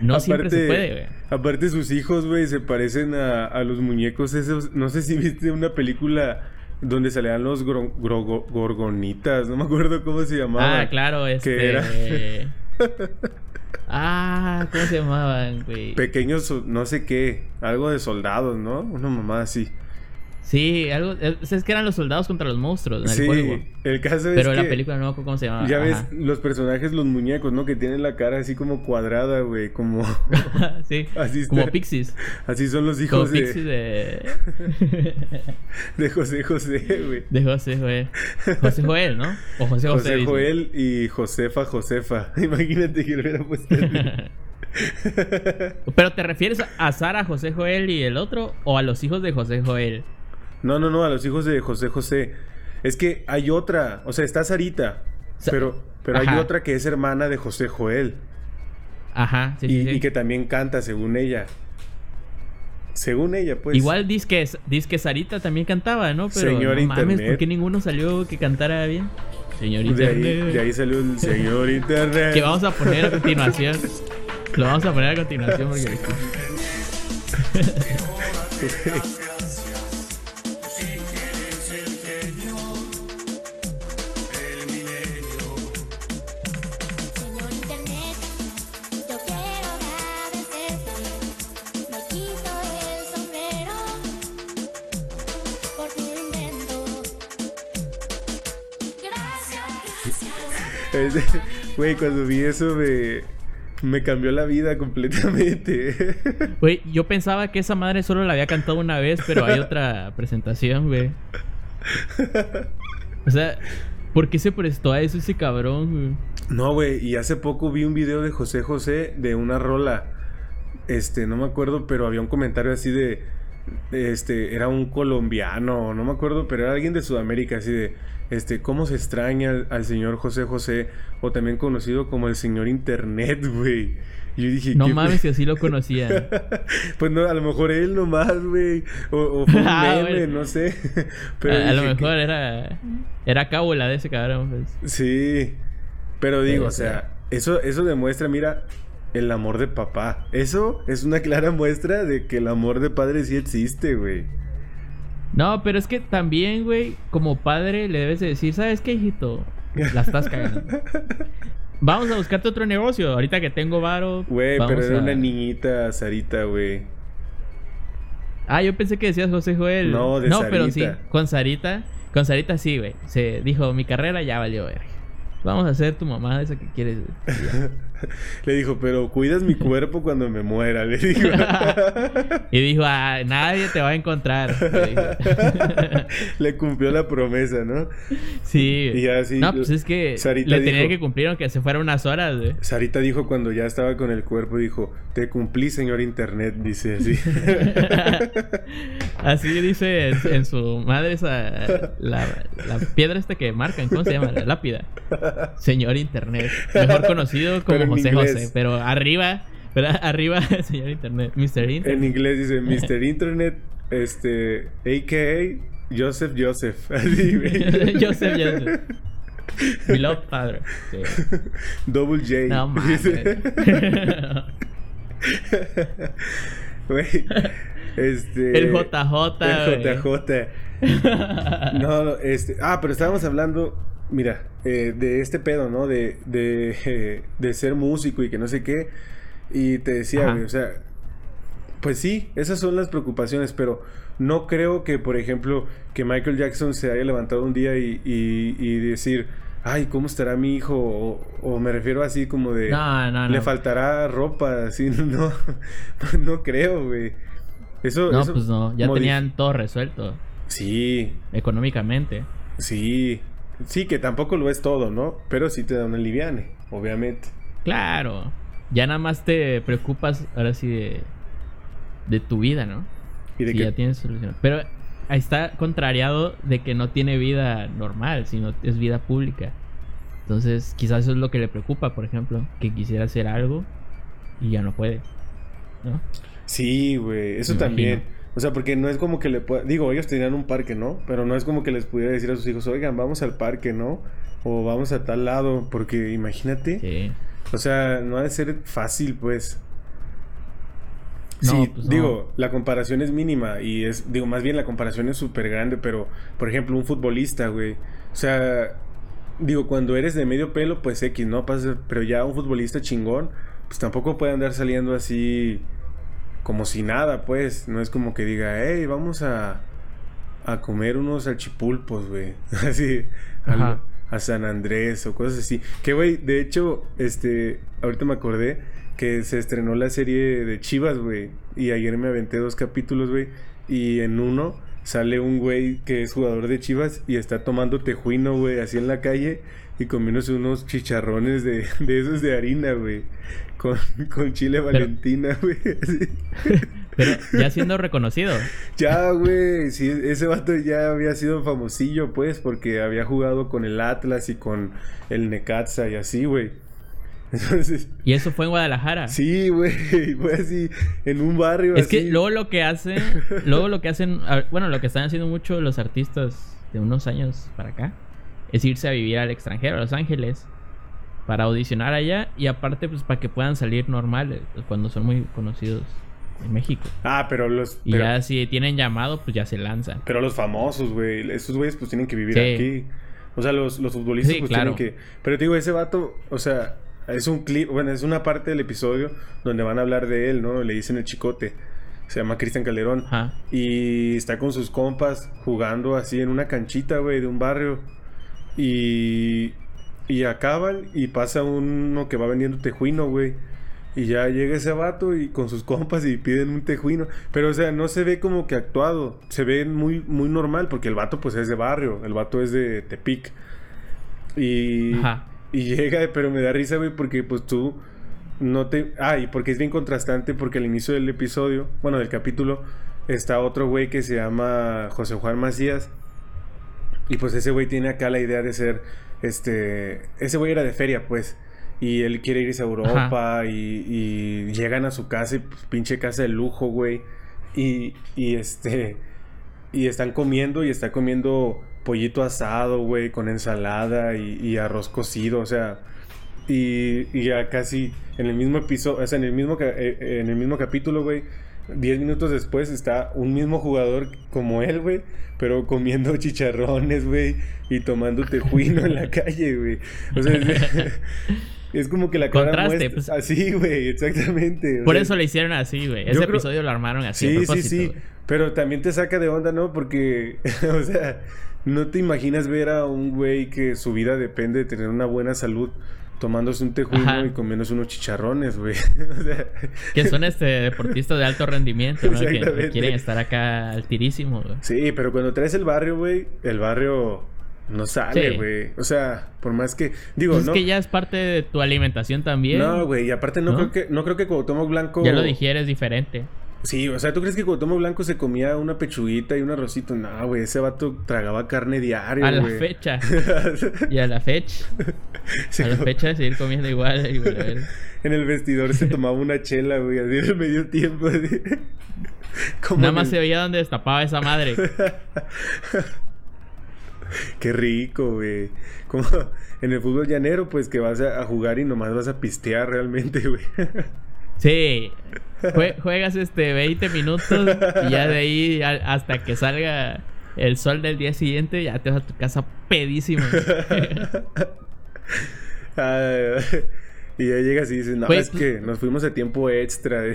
no siempre se puede, güey. Aparte, sus hijos, güey, se parecen a, a los muñecos esos. No sé si viste una película donde salían los gro- gro- gorgonitas. No me acuerdo cómo se llamaba. Ah, claro, este. era? ah, ¿cómo se llamaban, güey? Pequeños, no sé qué. Algo de soldados, ¿no? Una mamá así. Sí, algo. Es es que eran los soldados contra los monstruos en el sí, juego. el caso es Pero que. la película no cómo se llamaba. Ya ves, los personajes, los muñecos, ¿no? Que tienen la cara así como cuadrada, güey. Como. sí, Así está. como Pixies. Así son los Como hijos de, Pixies de. de José José, güey. de José Joel. José Joel, ¿no? O José José. José dice. Joel y Josefa Josefa. Imagínate que lo hubiera puesto. Pero te refieres a Sara, José Joel y el otro o a los hijos de José Joel? No, no, no, a los hijos de José José. Es que hay otra, o sea, está Sarita, Sa- pero, pero hay otra que es hermana de José Joel Ajá, sí, y, sí, sí. y que también canta según ella. Según ella, pues. Igual dice que, Sarita también cantaba, ¿no? Pero Señor no mames. ¿por qué ninguno salió que cantara bien? Señor de ahí, de ahí salió el señor Internet. Que vamos a poner a continuación. Lo vamos a poner a continuación porque... Güey, cuando vi eso me, me cambió la vida completamente. Güey, yo pensaba que esa madre solo la había cantado una vez, pero hay otra presentación, güey. O sea, ¿por qué se prestó a eso ese cabrón, güey? No, güey, y hace poco vi un video de José José de una rola. Este, no me acuerdo, pero había un comentario así de. de, Este, era un colombiano, no me acuerdo, pero era alguien de Sudamérica, así de. Este, ¿cómo se extraña al, al señor José José? O también conocido como el señor Internet, güey. Yo dije, No ¿qué mames, que así lo conocían. pues no, a lo mejor él nomás, güey. O, o fue un Ah, meme, bueno. no sé. Pero a, a lo mejor era... Era cábula de ese cabrón, pues. Sí. Pero digo, o sea, eso, eso demuestra, mira, el amor de papá. Eso es una clara muestra de que el amor de padre sí existe, güey. No, pero es que también, güey, como padre le debes de decir, ¿sabes qué, hijito? La estás cagando. Vamos a buscarte otro negocio. Ahorita que tengo varo. Güey, pero era a- una niñita, Sarita, güey. Ah, yo pensé que decías José Joel. No, de No, pero sí, con Sarita. Con Sarita sí, güey. Se dijo, mi carrera ya valió, verga. Vamos a hacer tu mamá esa que quieres. güey. Le dijo, pero cuidas mi cuerpo cuando me muera, le dijo. Y dijo, ah, nadie te va a encontrar. le cumplió la promesa, ¿no? Sí. Y ya así, No, pues es que Sarita le tenía dijo- que cumplir aunque se fuera unas horas, güey. Sarita dijo cuando ya estaba con el cuerpo, dijo, te cumplí, señor Internet, dice así. Así dice en, en su madre esa la, la piedra esta que marcan, ¿cómo se llama? La lápida. Señor Internet, mejor conocido como Pero en José inglés. José, pero arriba, ¿verdad? Arriba señor Internet, Mr. Internet. en inglés dice, Mr. Internet, este, a.k.a. Joseph Joseph. Así. Joseph Joseph. Beloved Father. Sí. Double J. No mames. Güey. Este. El JJ, El. JJ. No, este. Ah, pero estábamos hablando. Mira, eh, de este pedo, ¿no? De, de, de ser músico y que no sé qué. Y te decía, güey, o sea. Pues sí, esas son las preocupaciones, pero no creo que, por ejemplo, que Michael Jackson se haya levantado un día y, y- y decir, ay, ¿cómo estará mi hijo? O, o me refiero así como de, No, no, no. le faltará ropa, así, no, no creo, güey. Eso, No, eso pues no, ya tenían todo resuelto Sí, económicamente. sí, sí, que tampoco lo es todo, ¿no? Pero sí te da una liviane, obviamente. Claro. Ya nada más te preocupas ahora sí de, de tu vida, ¿no? Y de Sí, que, ya tienes solución. Pero ahí está contrariado de que no tiene vida normal, sino es vida pública. Entonces, quizás eso es lo que le preocupa, por ejemplo, que quisiera hacer algo y ya no puede. ¿No? sí, güey, eso Me también. imagino. O sea, porque no es como que le pueda... Digo, ellos tenían un parque, ¿no? Pero no es como que les pudiera decir a sus hijos, oigan, vamos al parque, ¿no? O vamos a tal lado, porque imagínate. Sí. O sea, no ha de ser fácil, pues. No, sí, pues no. digo, la comparación es mínima y es, digo, más bien la comparación es súper grande, pero, por ejemplo, un futbolista, güey. O sea, digo, cuando eres de medio pelo, pues X, ¿no? Pasa, pero ya un futbolista chingón, pues tampoco puede andar saliendo así como si nada, pues. No es como que diga, hey, vamos a, a comer unos salchipulpos, güey. Así, al- a San Andrés o cosas así. Que, güey, de hecho, este, ahorita me acordé que se estrenó la serie de Chivas, güey. Y ayer me aventé dos capítulos, güey. Y en uno sale un güey que es jugador de Chivas y está tomando tejuino, güey, así en la calle y comiéndose unos chicharrones de, de esos de harina, güey. Con, con chile valentina, güey. Pero ya siendo reconocido. Ya, güey, sí, ese vato ya había sido famosillo, pues, porque había jugado con el Atlas y con el Necaxa y así, güey. Entonces, Y eso fue en Guadalajara. sí, güey, fue así, en un barrio Es que luego lo que hacen, luego lo que hacen, bueno, lo que están haciendo mucho los artistas de unos años para acá, es irse a vivir al extranjero, a Los Ángeles, para audicionar allá y aparte pues para que puedan salir normales cuando son muy conocidos en México. Ah, pero los, Y pero, ya si tienen llamado, pues ya se lanzan. pero los famosos, güey, esos güeyes pues tienen que vivir Sí. aquí. O sea, los, los futbolistas Sí, pues claro. tienen que... Pero te digo, ese vato, o sea, es un clip, bueno, es una parte del episodio donde van a hablar de él, ¿no? Le dicen el chicote. Se llama Cristian Calderón. Ajá. Y está con sus compas jugando así en una canchita, güey, de un barrio. Y, y acaban y pasa uno que va vendiendo tejuino, güey. Y ya llega ese vato y con sus compas y piden un tejuino. Pero, o sea, no se ve como que actuado. Se ve muy, muy normal porque el vato, pues, es de barrio. El vato es de Tepic. Y, Ajá. y llega, pero me da risa, güey, porque, pues, tú no te... Ah, y porque es bien contrastante porque al inicio del episodio, bueno, del capítulo, está otro güey que se llama José Juan Macías. Y pues ese güey tiene acá la idea de ser, este, ese güey era de feria, pues. Y él quiere irse a Europa y, y llegan a su casa y pues, pinche casa de lujo, güey. Y, y este, y están comiendo y está comiendo pollito asado, güey, con ensalada y, y arroz cocido, o sea, y, y ya casi en el mismo episodio, o sea, en el mismo, eh, eh, en el mismo capítulo, güey, 10 minutos después está un mismo jugador como él, güey, pero comiendo chicharrones, güey, y tomando tejuino en la calle, güey. O sea, es, es como que la cara Contraste, muestra- pues. así, güey, exactamente. Por eso lo hicieron así, güey. Ese creo- episodio lo armaron así. a Sí, sí, propósito, sí. güey. Pero también te saca de onda, ¿no? Porque, o sea, no te imaginas ver a un güey que su vida depende de tener una buena salud tomándose un tejuino Ajá. y comiéndose unos chicharrones, güey. o sea, Que son este deportistas de alto rendimiento, ¿no? Que- quieren estar acá al tirísimo, güey. sí, pero cuando traes el barrio, güey, el barrio no sale, Sí. güey. O sea, por más que digo, Pues no Es que ya es parte de tu alimentación también. No, güey, y aparte no, ¿No? creo que no creo que Cuauhtémoc Blanco Ya lo digieres diferente. Sí, o sea, ¿tú crees que Cuauhtémoc Blanco se comía una pechuguita y un arrocito? No, güey, ese vato tragaba carne diario, A la fecha. Y a la fecha. Se A la fecha de seguir comiendo igual. güey. En el vestidor se tomaba una chela, güey, así en el medio tiempo. así. Como Nada en más se veía donde destapaba esa madre. Qué rico, güey. Como en el fútbol llanero, pues que vas a, a jugar y nomás vas a pistear realmente, güey. Sí. Jue- juegas este 20 minutos y ya de ahí hasta que salga el sol del día siguiente ya te vas a tu casa pedísimo. Ah, y ya llegas y dices, no, Güey, es que nos fuimos a tiempo extra.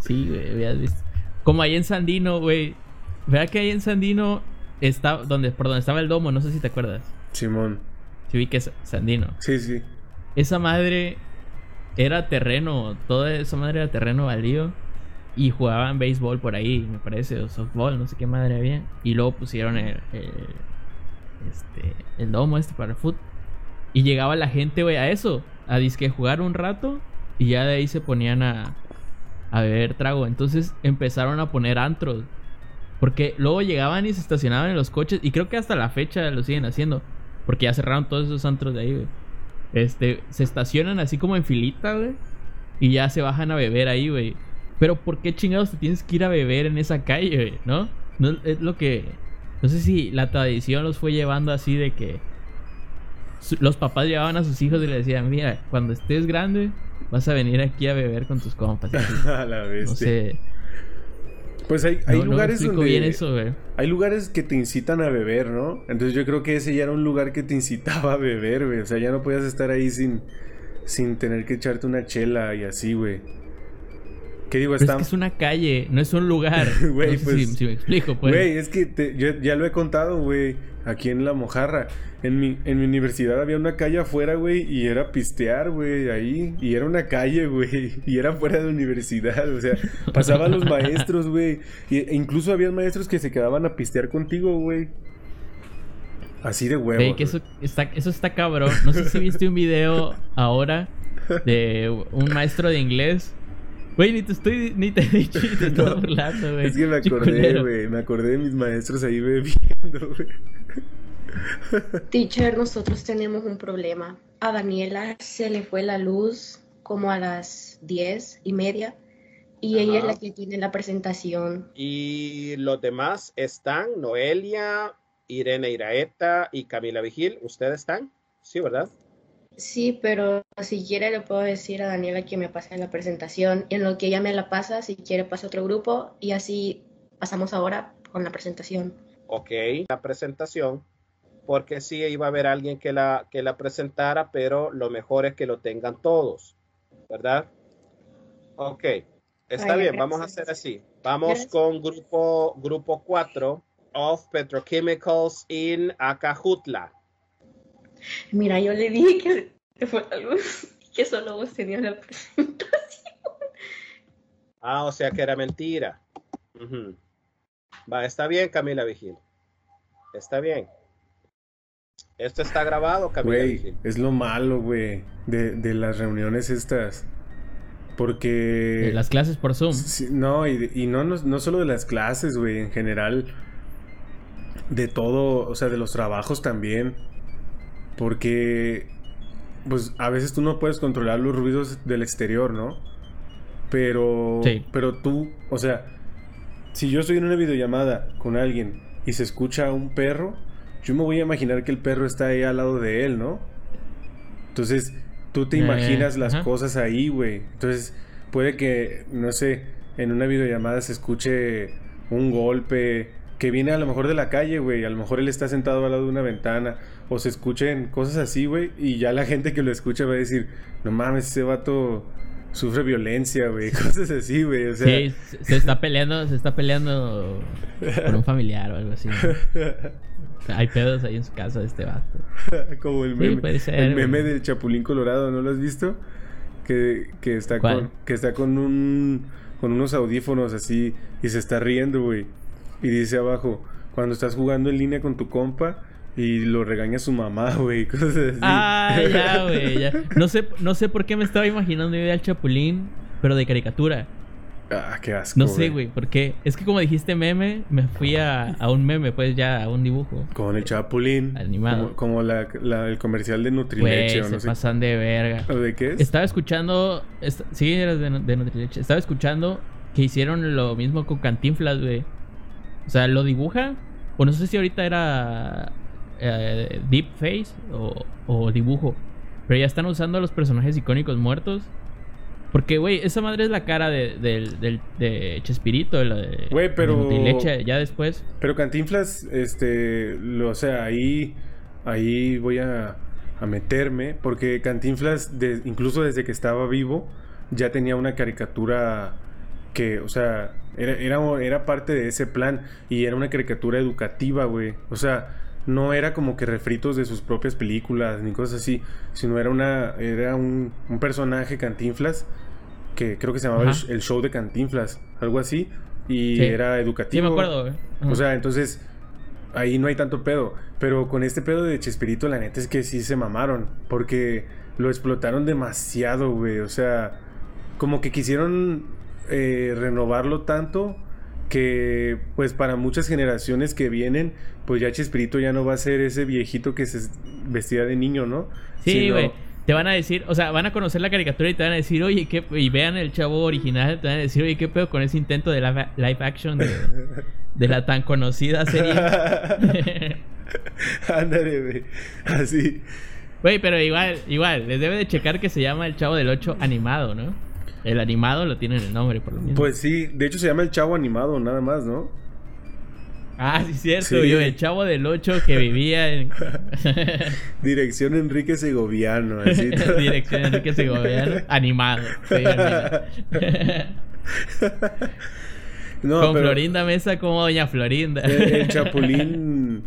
sí, güey, habías visto. Como ahí en Sandino, güey. ¿Verdad que ahí en Sandino está donde, por donde estaba el domo? No sé si te acuerdas. Simón. Si vi que es Sandino. Sí, sí. Esa madre era terreno, toda esa madre era terreno baldío. Y jugaban béisbol por ahí, me parece, o softball, no sé qué madre había. Y luego pusieron el, el- este, domo este para el fútbol. Y llegaba la gente, güey, a eso, a disque jugar un rato. Y ya de ahí se ponían a, a beber trago. Entonces empezaron a poner antros. Porque luego llegaban y se estacionaban en los coches. Y creo que hasta la fecha lo siguen haciendo. Porque ya cerraron todos esos antros de ahí, güey. Este, se estacionan así como en filita, güey. Y ya se bajan a beber ahí, güey. Pero ¿por qué chingados te tienes que ir a beber en esa calle, güey? ¿No? No es lo que... No sé si la tradición los fue llevando así de que... Los papás llevaban a sus hijos y les decían, mira, cuando estés grande vas a venir aquí a beber con tus compas. la vez. No sé. Pues hay, hay no- lugares donde. bien eso, güey. Hay lugares que te incitan a beber, ¿no? Entonces yo creo que ese ya era un lugar que te incitaba a beber, güey. O sea, ya no podías estar ahí sin, sin tener que echarte una chela y así, güey. ¿Qué digo? Pero Está... es que es una calle, no es un lugar. Güey, no sé pues, si, si me explico, pues. Güey, es que te- yo ya lo he contado, güey. Aquí en La Mojarra. En mi, en mi universidad había una calle afuera, güey. Y era pistear, güey, ahí. Y era una calle, güey. Y era fuera de la universidad. O sea, pasaban los maestros, güey. E incluso había maestros que se quedaban a pistear contigo, güey. Así de huevo. Güey, que eso está, eso está cabrón. No sé si viste un video ahora de un maestro de inglés. Güey, ni te estoy, ni te he dicho, ni te estoy No, burlando, güey. Es que me acordé, güey. Me acordé de mis maestros ahí bebiendo, güey. Teacher, nosotros tenemos un problema. A Daniela se le fue la luz como a las diez y media y ella es la que tiene la presentación. Y los demás están, Noelia, Irene Iraeta y Camila Vigil. ¿Ustedes están? Sí, ¿verdad? Sí, pero si quiere le puedo decir a Daniela que me pase la presentación y en lo que ella me la pasa, si quiere pasa otro grupo y así pasamos ahora con la presentación. Ok, la presentación, porque sí iba a haber alguien que la, que la presentara, pero lo mejor es que lo tengan todos, ¿verdad? Ok, está Ay, bien, vamos a hacer así. Vamos Gracias. con grupo, grupo 4 of Petrochemicals in Acajutla. Mira, yo le dije que se fue la luz y que solo vos tenías la presentación. Ah, o sea que era mentira. Va, está bien, Camila Vigil. Está bien. Esto está grabado, Camila Vigil. es lo malo, güey, de, de las reuniones estas. Porque... Eh, Las clases por Zoom. Sí, no, y, y no, no, no solo de las clases, güey, en general. De todo, o sea, de los trabajos también. Porque, pues, a veces tú no puedes controlar los ruidos del exterior, ¿no? Pero, Sí. pero tú, o sea, si yo estoy en una videollamada con alguien y se escucha un perro, yo me voy a imaginar que el perro está ahí al lado de él, ¿no? Entonces, tú te Eh, imaginas las cosas ahí, güey. Entonces, puede que, no sé, en una videollamada se escuche un golpe que viene a lo mejor de la calle, güey. A lo mejor él está sentado al lado de una ventana. O se escuchen cosas así, güey. Y ya la gente que lo escucha va a decir, no mames, ese vato sufre violencia, güey. Cosas así, güey. O sea, Sí, se- está peleando, se está peleando por un familiar o algo así. ¿no? Hay pedos ahí en su casa de este vato. Como el Sí, meme, puede ser, el meme güey. del Chapulín Colorado, ¿no lo has visto? Que, que está ¿Cuál? con que está con un con unos audífonos así y se está riendo, güey. Y dice abajo, cuando estás jugando en línea con tu compa y lo regaña su mamá, güey, cosas así. Ah, ya, güey, ya. No sé, no sé por qué me estaba imaginando yo al Chapulín, pero de caricatura. Ah, qué asco. No sé, güey, por qué. Es que como dijiste meme, me fui a, a un meme, pues ya, a un dibujo. Con el Chapulín. Animado. Como, como la, la- el comercial de Güey, Nutrileche o se no sé. pasan de verga. ¿O de qué es? Estaba escuchando. est- sí, era de, de Nutrileche. Estaba escuchando que hicieron lo mismo con Cantinflas, güey. O sea, lo dibuja. O no sé si ahorita era. Eh, deep face o, o dibujo. Pero ya están usando a los personajes icónicos muertos. Porque, güey, esa madre es la cara de, de Chespirito, de, la de, Güey, pero- Nutrileche, ya después. Pero Cantinflas, este, lo, o sea, ahí, ahí voy a, a meterme, porque Cantinflas, de- incluso desde que estaba vivo, ya tenía una caricatura que, o sea, era, era, era parte de ese plan y era una caricatura educativa, güey. O sea, no era como que refritos de sus propias películas ni cosas así, sino era una, era un, un personaje Cantinflas que creo que se llamaba el, show de Cantinflas, algo así, y Sí. era educativo. Sí, me acuerdo, güey. O sea, entonces ahí no hay tanto pedo. Pero con este pedo de Chespirito, la neta es que sí se mamaron. Porque lo explotaron demasiado, güey. O sea, como que quisieron eh, renovarlo tanto que, pues, para muchas generaciones que vienen, pues ya Chespirito ya no va a ser ese viejito que se vestía de niño, ¿no? Sí, Sino- güey. Te van a decir, o sea, van a conocer la caricatura y te van a decir, oye, ¿qué? Y vean el chavo original, te van a decir, oye, ¿qué pedo con ese intento de live, live action de, de la tan conocida serie? Ándale, güey. Así. Güey, pero igual, igual, les debe de checar que se llama el chavo del 8 animado, ¿no? El animado lo tiene en el nombre, por lo mismo. Pues sí, de hecho se llama el chavo animado, nada más, ¿no? ah, sí, cierto, Sí. yo, el chavo del 8 que vivía en Dirección Enrique Segoviano, así. dirección Enrique Segoviano, animado. llama. No, Con pero Florinda Mesa como Doña Florinda. El, el Chapulín.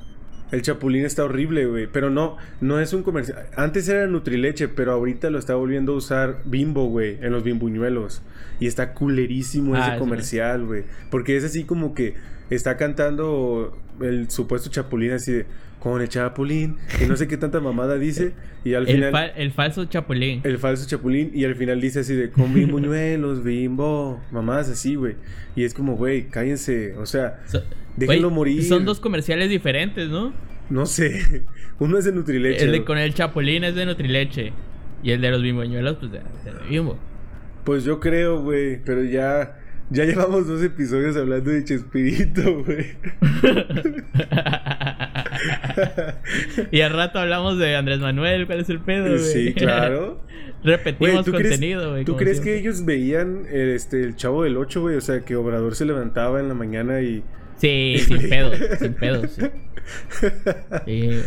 El Chapulín está horrible, güey. Pero no, no es un comercial. Antes era Nutrileche, pero ahorita lo está volviendo a usar Bimbo, güey, en los bimbuñuelos. Y está culerísimo Ah, ese eso comercial, güey. Porque es así como que está cantando el supuesto Chapulín así de con el Chapulín. Y no sé qué tanta mamada dice. Y al el, final. fa- el falso Chapulín. El falso chapulín y al final dice así de con bimbuñuelos, bimbo, mamás así, güey. Y es como, güey, cállense, o sea, So- déjenlo Güey, morir. Son dos comerciales diferentes, ¿no? No sé, uno es de Nutrileche. El de con el Chapulín es de Nutrileche. Y el de los bimboñuelos, pues de, de Bimbo. Pues yo creo, güey, pero ya ya llevamos dos episodios hablando de Chespirito, güey. y al rato hablamos de Andrés Manuel, ¿cuál es el pedo, güey? Sí, claro. Repetimos Güey, ¿tú crees, contenido, güey. ¿tú crees que ellos veían eh, este el Chavo del 8, güey? O sea, que Obrador se levantaba en la mañana y Sí, sin pedos, sin pedos. Sí. Sí,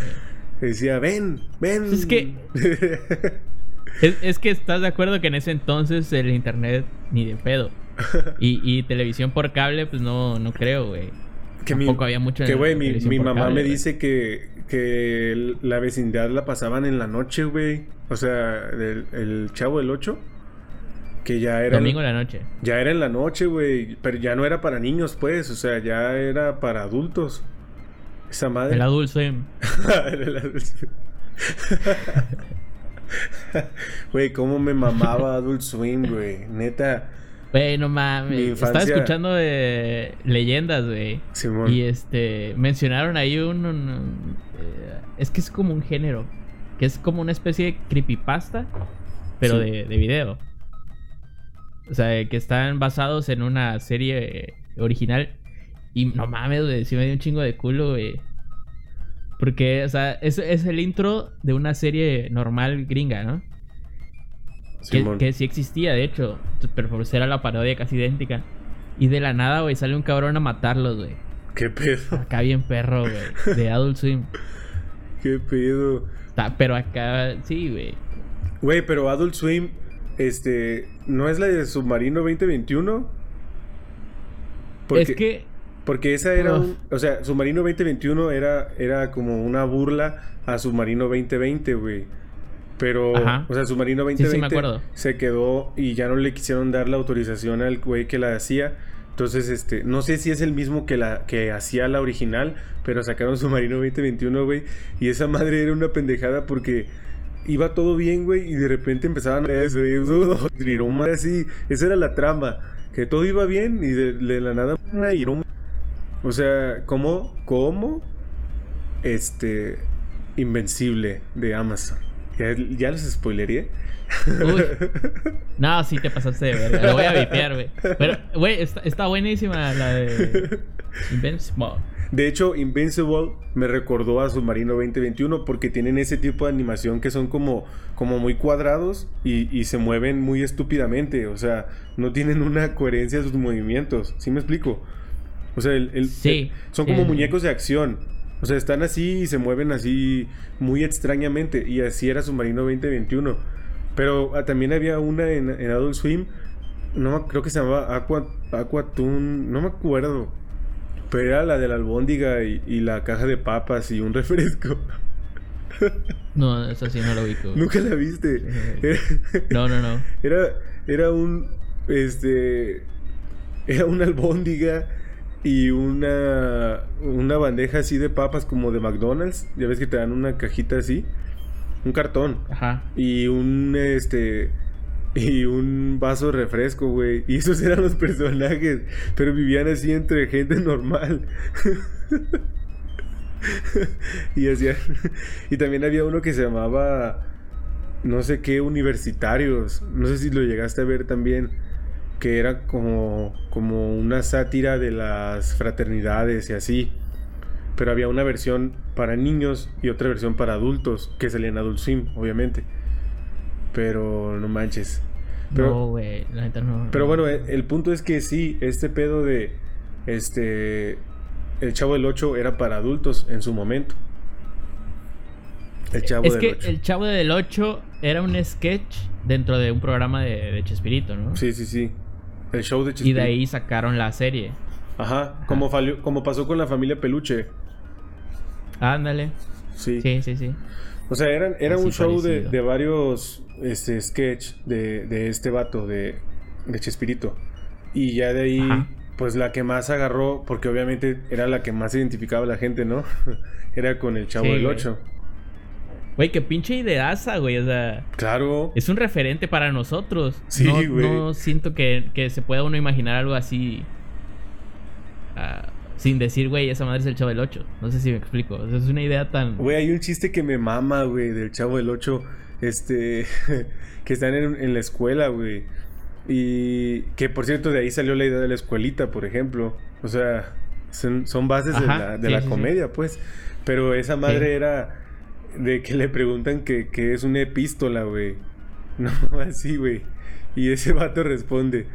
decía, "Ven, ven." Pues es que- Es, es que estás de acuerdo que en ese entonces el internet ni de pedo. Y, y televisión por cable, pues no, no creo, güey. Que mi, había mucha que güey, mi, mi mamá cable, me dice que, que la vecindad la pasaban en la noche, güey. O sea, el, el Chavo del 8 que ya era Domingo en la noche. ya era en la noche, güey, pero ya no era para niños, pues, o sea, ya era para adultos. Esa madre. El Adult Swim. Era el adulto. Güey, cómo me mamaba Adult Swim, güey. Neta. Güey, no mames. infancia- Estaba escuchando de leyendas, güey. Simón. Y este, mencionaron ahí un, un- un- eh, es que es como un género, que es como una especie de creepypasta, pero Sí. de, de video. O sea, que están basados en una serie original. Y no mames, güey, sí me dio un chingo de culo, güey. Porque, o sea, es, es el intro de una serie normal gringa, ¿no? Que, que sí existía, de hecho. Pero pues era la parodia casi idéntica. Y de la nada, güey, sale un cabrón a matarlos, güey. ¿Qué pedo? Acá bien perro, güey. De Adult Swim. ¿Qué pedo? Ta- Pero acá, sí, güey. Güey, pero Adult Swim, este, ¿no es la de Submarino 2021? Es que Porque esa era un, o sea, Submarino 2021 era, era como una burla a Submarino 2020, güey. Pero, Ajá. o sea, Submarino Sí, sí, 2020 me acuerdo. se quedó y ya no le quisieron dar la autorización al güey que la hacía. Entonces, este, no sé si es el mismo que la que hacía la original, pero sacaron Submarino 2021, güey. Y esa madre era una pendejada porque iba todo bien, güey, y de repente empezaban a madre así. Esa era la trama, que todo iba bien y de, de la nada. O sea, ¿cómo? ¿Cómo? Este. Invencible de Amazon. ¿Ya, ya los spoileré? Uy. No, sí te pasaste de verga. Lo voy a vipear, güey. Pero, güey, está, está buenísima la de Invincible. De hecho, Invincible me recordó a Submarino 2021 porque tienen ese tipo de animación que son como, como muy cuadrados y, y se mueven muy estúpidamente. O sea, no tienen una coherencia sus movimientos. ¿Sí me explico? O sea, el- el- Sí. el- son como muñecos de acción. O sea, están así y se mueven así muy extrañamente. Y así era Submarino 2021. Pero ah, también había una en, en Adult Swim. No, creo que se llamaba Aqua, Aqua Toon, No me acuerdo. Pero era la de la albóndiga y, y la caja de papas y un refresco. No, eso sí no ubico. güey. Nunca la viste. No, no, no. Era, era un. Este. Era una albóndiga y una. Una bandeja así de papas como de McDonald's. Ya ves que te dan una cajita así. Un cartón. Ajá. Y un. Este. Y un vaso de refresco, güey. Y esos eran los personajes. Pero vivían así entre gente normal. y hacían. Y también había uno que se llamaba. No sé qué, universitarios. No sé si lo llegaste a ver también. Que era como. Como una sátira de las fraternidades y así. Pero había una versión para niños y otra versión para adultos. Que salía en Adult Swim, obviamente. Pero no manches. Pero, no, güey. La neta no. pero bueno, el, el punto es que sí, este pedo de. Este. El Chavo del 8 era para adultos en su momento. El Chavo es del que 8. el Chavo del 8 era un sketch dentro de un programa de, de Chespirito, ¿no? Sí, sí, sí. El show de Y de ahí sacaron la serie. Ajá. Como, falió- como pasó con la familia Peluche. Ándale. Sí. Sí, sí, sí. O sea, eran, era Así un show de, de varios este, sketch de, de este vato, de, de Chespirito. Y ya de ahí, Ajá. pues la que más agarró, porque obviamente era la que más identificaba a la gente, ¿no? era con el Chavo Sí, del güey. 8. Güey, qué pinche ideaza, güey. O sea, Claro. es un referente para nosotros. Sí, no, güey. no siento que, que se pueda uno imaginar algo así. ah, sin decir, güey, esa madre es el Chavo del 8. No sé si me explico. O sea, es una idea tan. Güey, hay un chiste que me mama, güey, del Chavo del 8. Este. que están en, en la escuela, güey. Y que por cierto, de ahí salió la idea de la escuelita, por ejemplo. O sea, son, son bases de la, de sí, la sí, sí. comedia, pues. Pero esa madre era de que le preguntan que, que es una epístola, güey. No, así, güey. Y ese vato responde.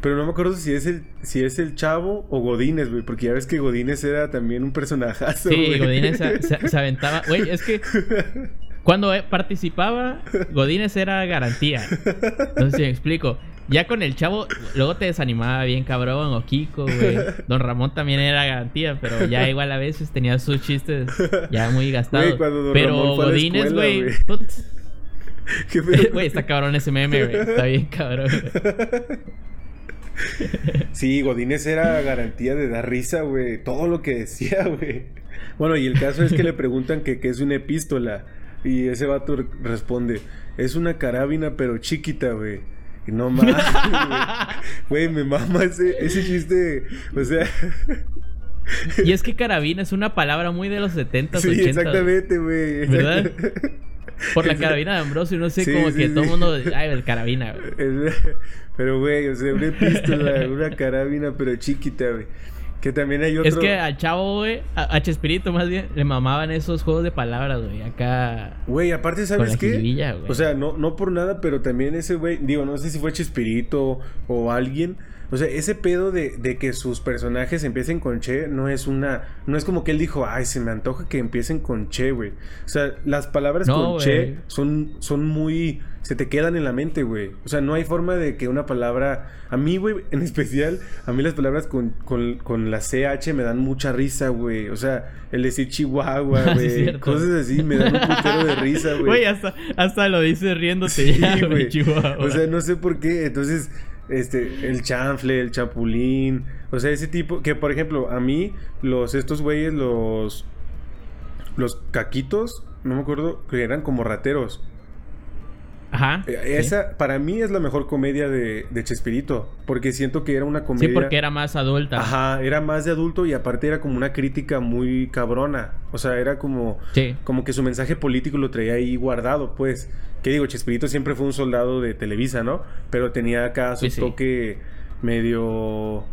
Pero no me acuerdo si es el, si es el chavo o Godínez, güey. Porque ya ves que Godínez era también un personajazo, Sí, güey. Godínez se, se- se aventaba. Güey, es que cuando eh, participaba, Godínez era garantía. No sé si me explico. Ya con el chavo, luego te desanimaba bien cabrón, o Kiko, güey. Don Ramón también era garantía, pero ya igual a veces tenía sus chistes ya muy gastados. Güey, cuando Don pero Ramón fue a la Godínez, escuela, güey. güey. está cabrón ese meme, güey. Está bien cabrón. güey. Sí, Godínez era garantía de dar risa, güey. Todo lo que decía, güey. Bueno, y el caso es que le preguntan que qué es una epístola. Y ese vato re- responde, es una carabina pero chiquita, güey. No más, güey. Me mama ese, ese chiste. O sea, Y es que carabina es una palabra muy de los 70s, sí, 80s. exactamente, güey. ¿Verdad? Por la carabina de Ambrosio, no sé, Sí, como sí, que todo el mundo. Ay, el carabina, güey. Pero, güey, o sea, una epístola, una carabina pero chiquita, güey. Que también hay otro... Es que al chavo, güey, a, a Chespirito más bien, le mamaban esos juegos de palabras, güey. Acá. Güey, aparte, ¿sabes qué? jiribilla. O sea, no, no por nada, pero también ese güey, digo, no sé si fue Chespirito o alguien. O sea, ese pedo de, de que sus personajes empiecen con Che no es una. No es como que él dijo, ay, se me antoja que empiecen con Che, güey. O sea, las palabras No, con Che güey. son, son muy se te quedan en la mente, güey. O sea, no hay forma de que una palabra. A mí, güey, en especial, a mí las palabras con, con, con la CH me dan mucha risa, güey. O sea, el decir Chihuahua, Ah, sí, güey. cierto. cosas así me dan un putero de risa, güey. Güey, hasta, hasta lo dices riéndote Sí, ya, güey. Chihuahua. O sea, no sé por qué. Entonces, este, el chanfle, el chapulín. O sea, ese tipo. Que por ejemplo, a mí, los, estos güeyes, los. Los caquitos, no me acuerdo, que eran como rateros. Ajá. Eh, sí. Esa, para mí, es la mejor comedia de, de Chespirito. Porque siento que era una comedia. Sí, porque era más adulta. Ajá, era más de adulto y aparte era como una crítica muy cabrona. O sea, era como, Sí. como que su mensaje político lo traía ahí guardado, pues. Que digo, Chespirito siempre fue un soldado de Televisa, ¿no? Pero tenía acá su sí. toque medio...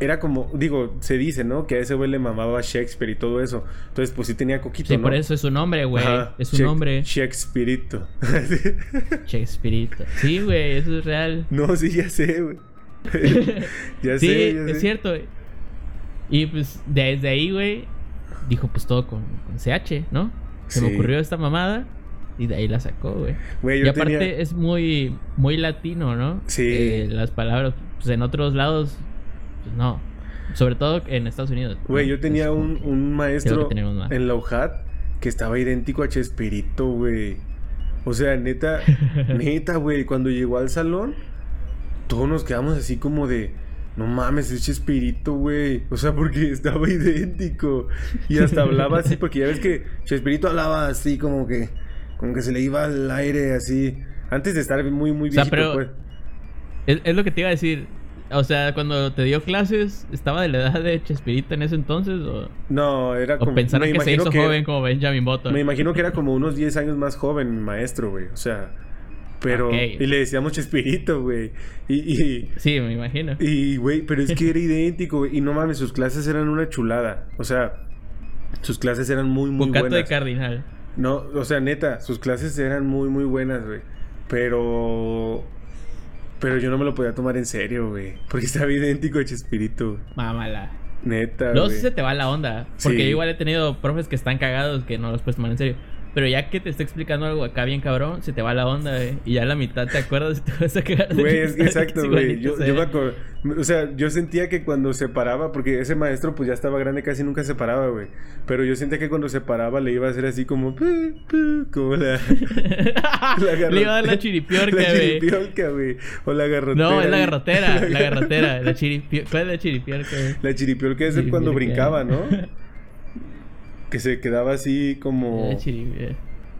Era como, digo, se dice, ¿no? Que a ese güey le mamaba Shakespeare y todo eso. Entonces, pues sí tenía coquito, Sí, ¿no? por eso es su nombre, güey. Es su nombre. Shakespearito. Shakespeareito. Sí, güey, eso es real. no, sí, ya sé, güey. ya sí, sé, ya es sé. cierto. Y pues desde ahí, güey, dijo pues todo con, con CH, ¿no? Se me ocurrió esta mamada y de ahí la sacó, güey. Y aparte tenía- es muy, muy latino, ¿no? Sí. Eh, las palabras, pues en otros lados, pues no. Sobre todo en Estados Unidos. Güey, yo tenía un, un maestro en la UJAT que estaba idéntico a Chespirito, güey. O sea, neta, neta, güey, cuando llegó al salón, todos nos quedamos así como de, no mames, es Chespirito, güey. O sea, porque estaba idéntico. Y hasta hablaba así, porque ya ves que Chespirito hablaba así como que, como que se le iba al aire así. Antes de estar muy, muy O sea, viejito, pero- pues. Es, es lo que te iba a decir. O sea, cuando te dio clases, ¿estaba de la edad de Chespirito en ese entonces? ¿O, No, era o como... pensaron me que se hizo que- joven como Benjamin Button? Me imagino que era como unos 10 años más joven mi maestro, güey. O sea, pero... Y le decíamos Chespirito, güey. Y, y, Sí, me imagino. y, güey, pero es que era idéntico, güey. Y no mames, sus clases eran una chulada. O sea, sus clases eran muy, muy Bocato de buenas. cardinal. No, o sea, neta, sus clases eran muy, muy buenas, güey. Pero... Pero yo no me lo podía tomar en serio, güey. Porque estaba idéntico a Chespirito. Mámala. Neta, güey. sí se te va la onda. Porque Sí. yo igual he tenido profes que están cagados que no los puedes tomar en serio. Pero ya que te está explicando algo acá bien cabrón, se te va la onda, güey. Y ya a la mitad te acuerdas y te vas a de Güey, es que exacto, güey. Yo, o sea. yo me acuerdo. O sea, yo sentía que cuando se paraba, porque ese maestro pues ya estaba grande, casi nunca se paraba, güey. Pero yo sentía que cuando se paraba le iba a hacer así como. Como la. la Le iba a dar la chiripiorca, La güey. chiripiorca, güey. O la garrotera. No, es la garrotera, la garrotera, la chiripio... ¿Cuál es la chiripiorca, güey? La chiripiorca es el cuando Chiripiorca. brincaba, ¿no? Que se quedaba así como.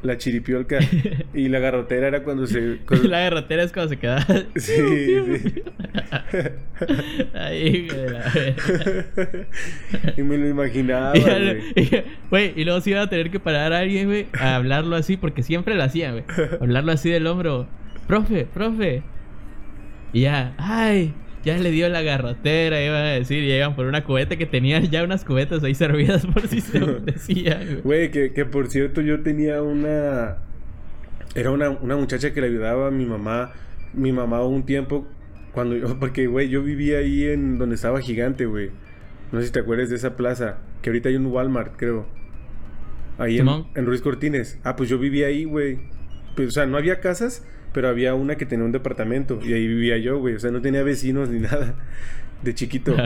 La chiripiorca. Y la garrotera era cuando se. cuando- La garrotera es cuando se queda. Sí, sí. La verga. y me lo imaginaba, Y güey. y- Güey, y luego sí iba a tener que parar a alguien, güey, a hablarlo así, porque siempre lo hacían, güey. Hablarlo así del hombro. Profe, profe. Y ya, ay, ya le dio la garrotera, iba a decir, y iban por una cubeta que tenían ya unas cubetas ahí servidas por si se decía, güey. Que, que por cierto yo tenía una... Era una, una muchacha que le ayudaba a mi mamá. Mi mamá un tiempo cuando yo... Porque, güey, yo vivía ahí en donde estaba Gigante, güey. No sé si te acuerdas de esa plaza. Que ahorita hay un Walmart, creo. Ahí en, en Ruiz Cortines. Ah, pues yo vivía ahí, güey. Pues, o sea, no había casas, pero había una que tenía un departamento. Y ahí vivía yo, güey. O sea, no tenía vecinos ni nada. De chiquito.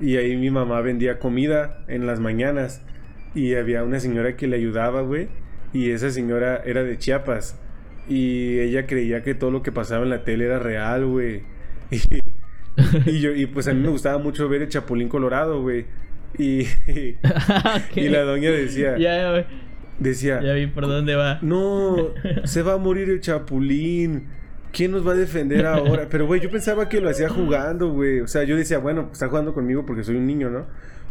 Y ahí mi mamá vendía comida en las mañanas. Y había una señora que le ayudaba, güey. Y esa señora era de Chiapas. Y ella creía que todo lo que pasaba en la tele era real, güey. Y, y yo, y pues a mí me gustaba mucho ver el Chapulín Colorado, güey. Y, Ok. y la doña decía, güey, decía, ya vi por dónde va. no, se va a morir el Chapulín. ¿Quién nos va a defender ahora? Pero, güey, yo pensaba que lo hacía jugando, güey. O sea, yo decía, bueno, pues, está jugando conmigo porque soy un niño, ¿no?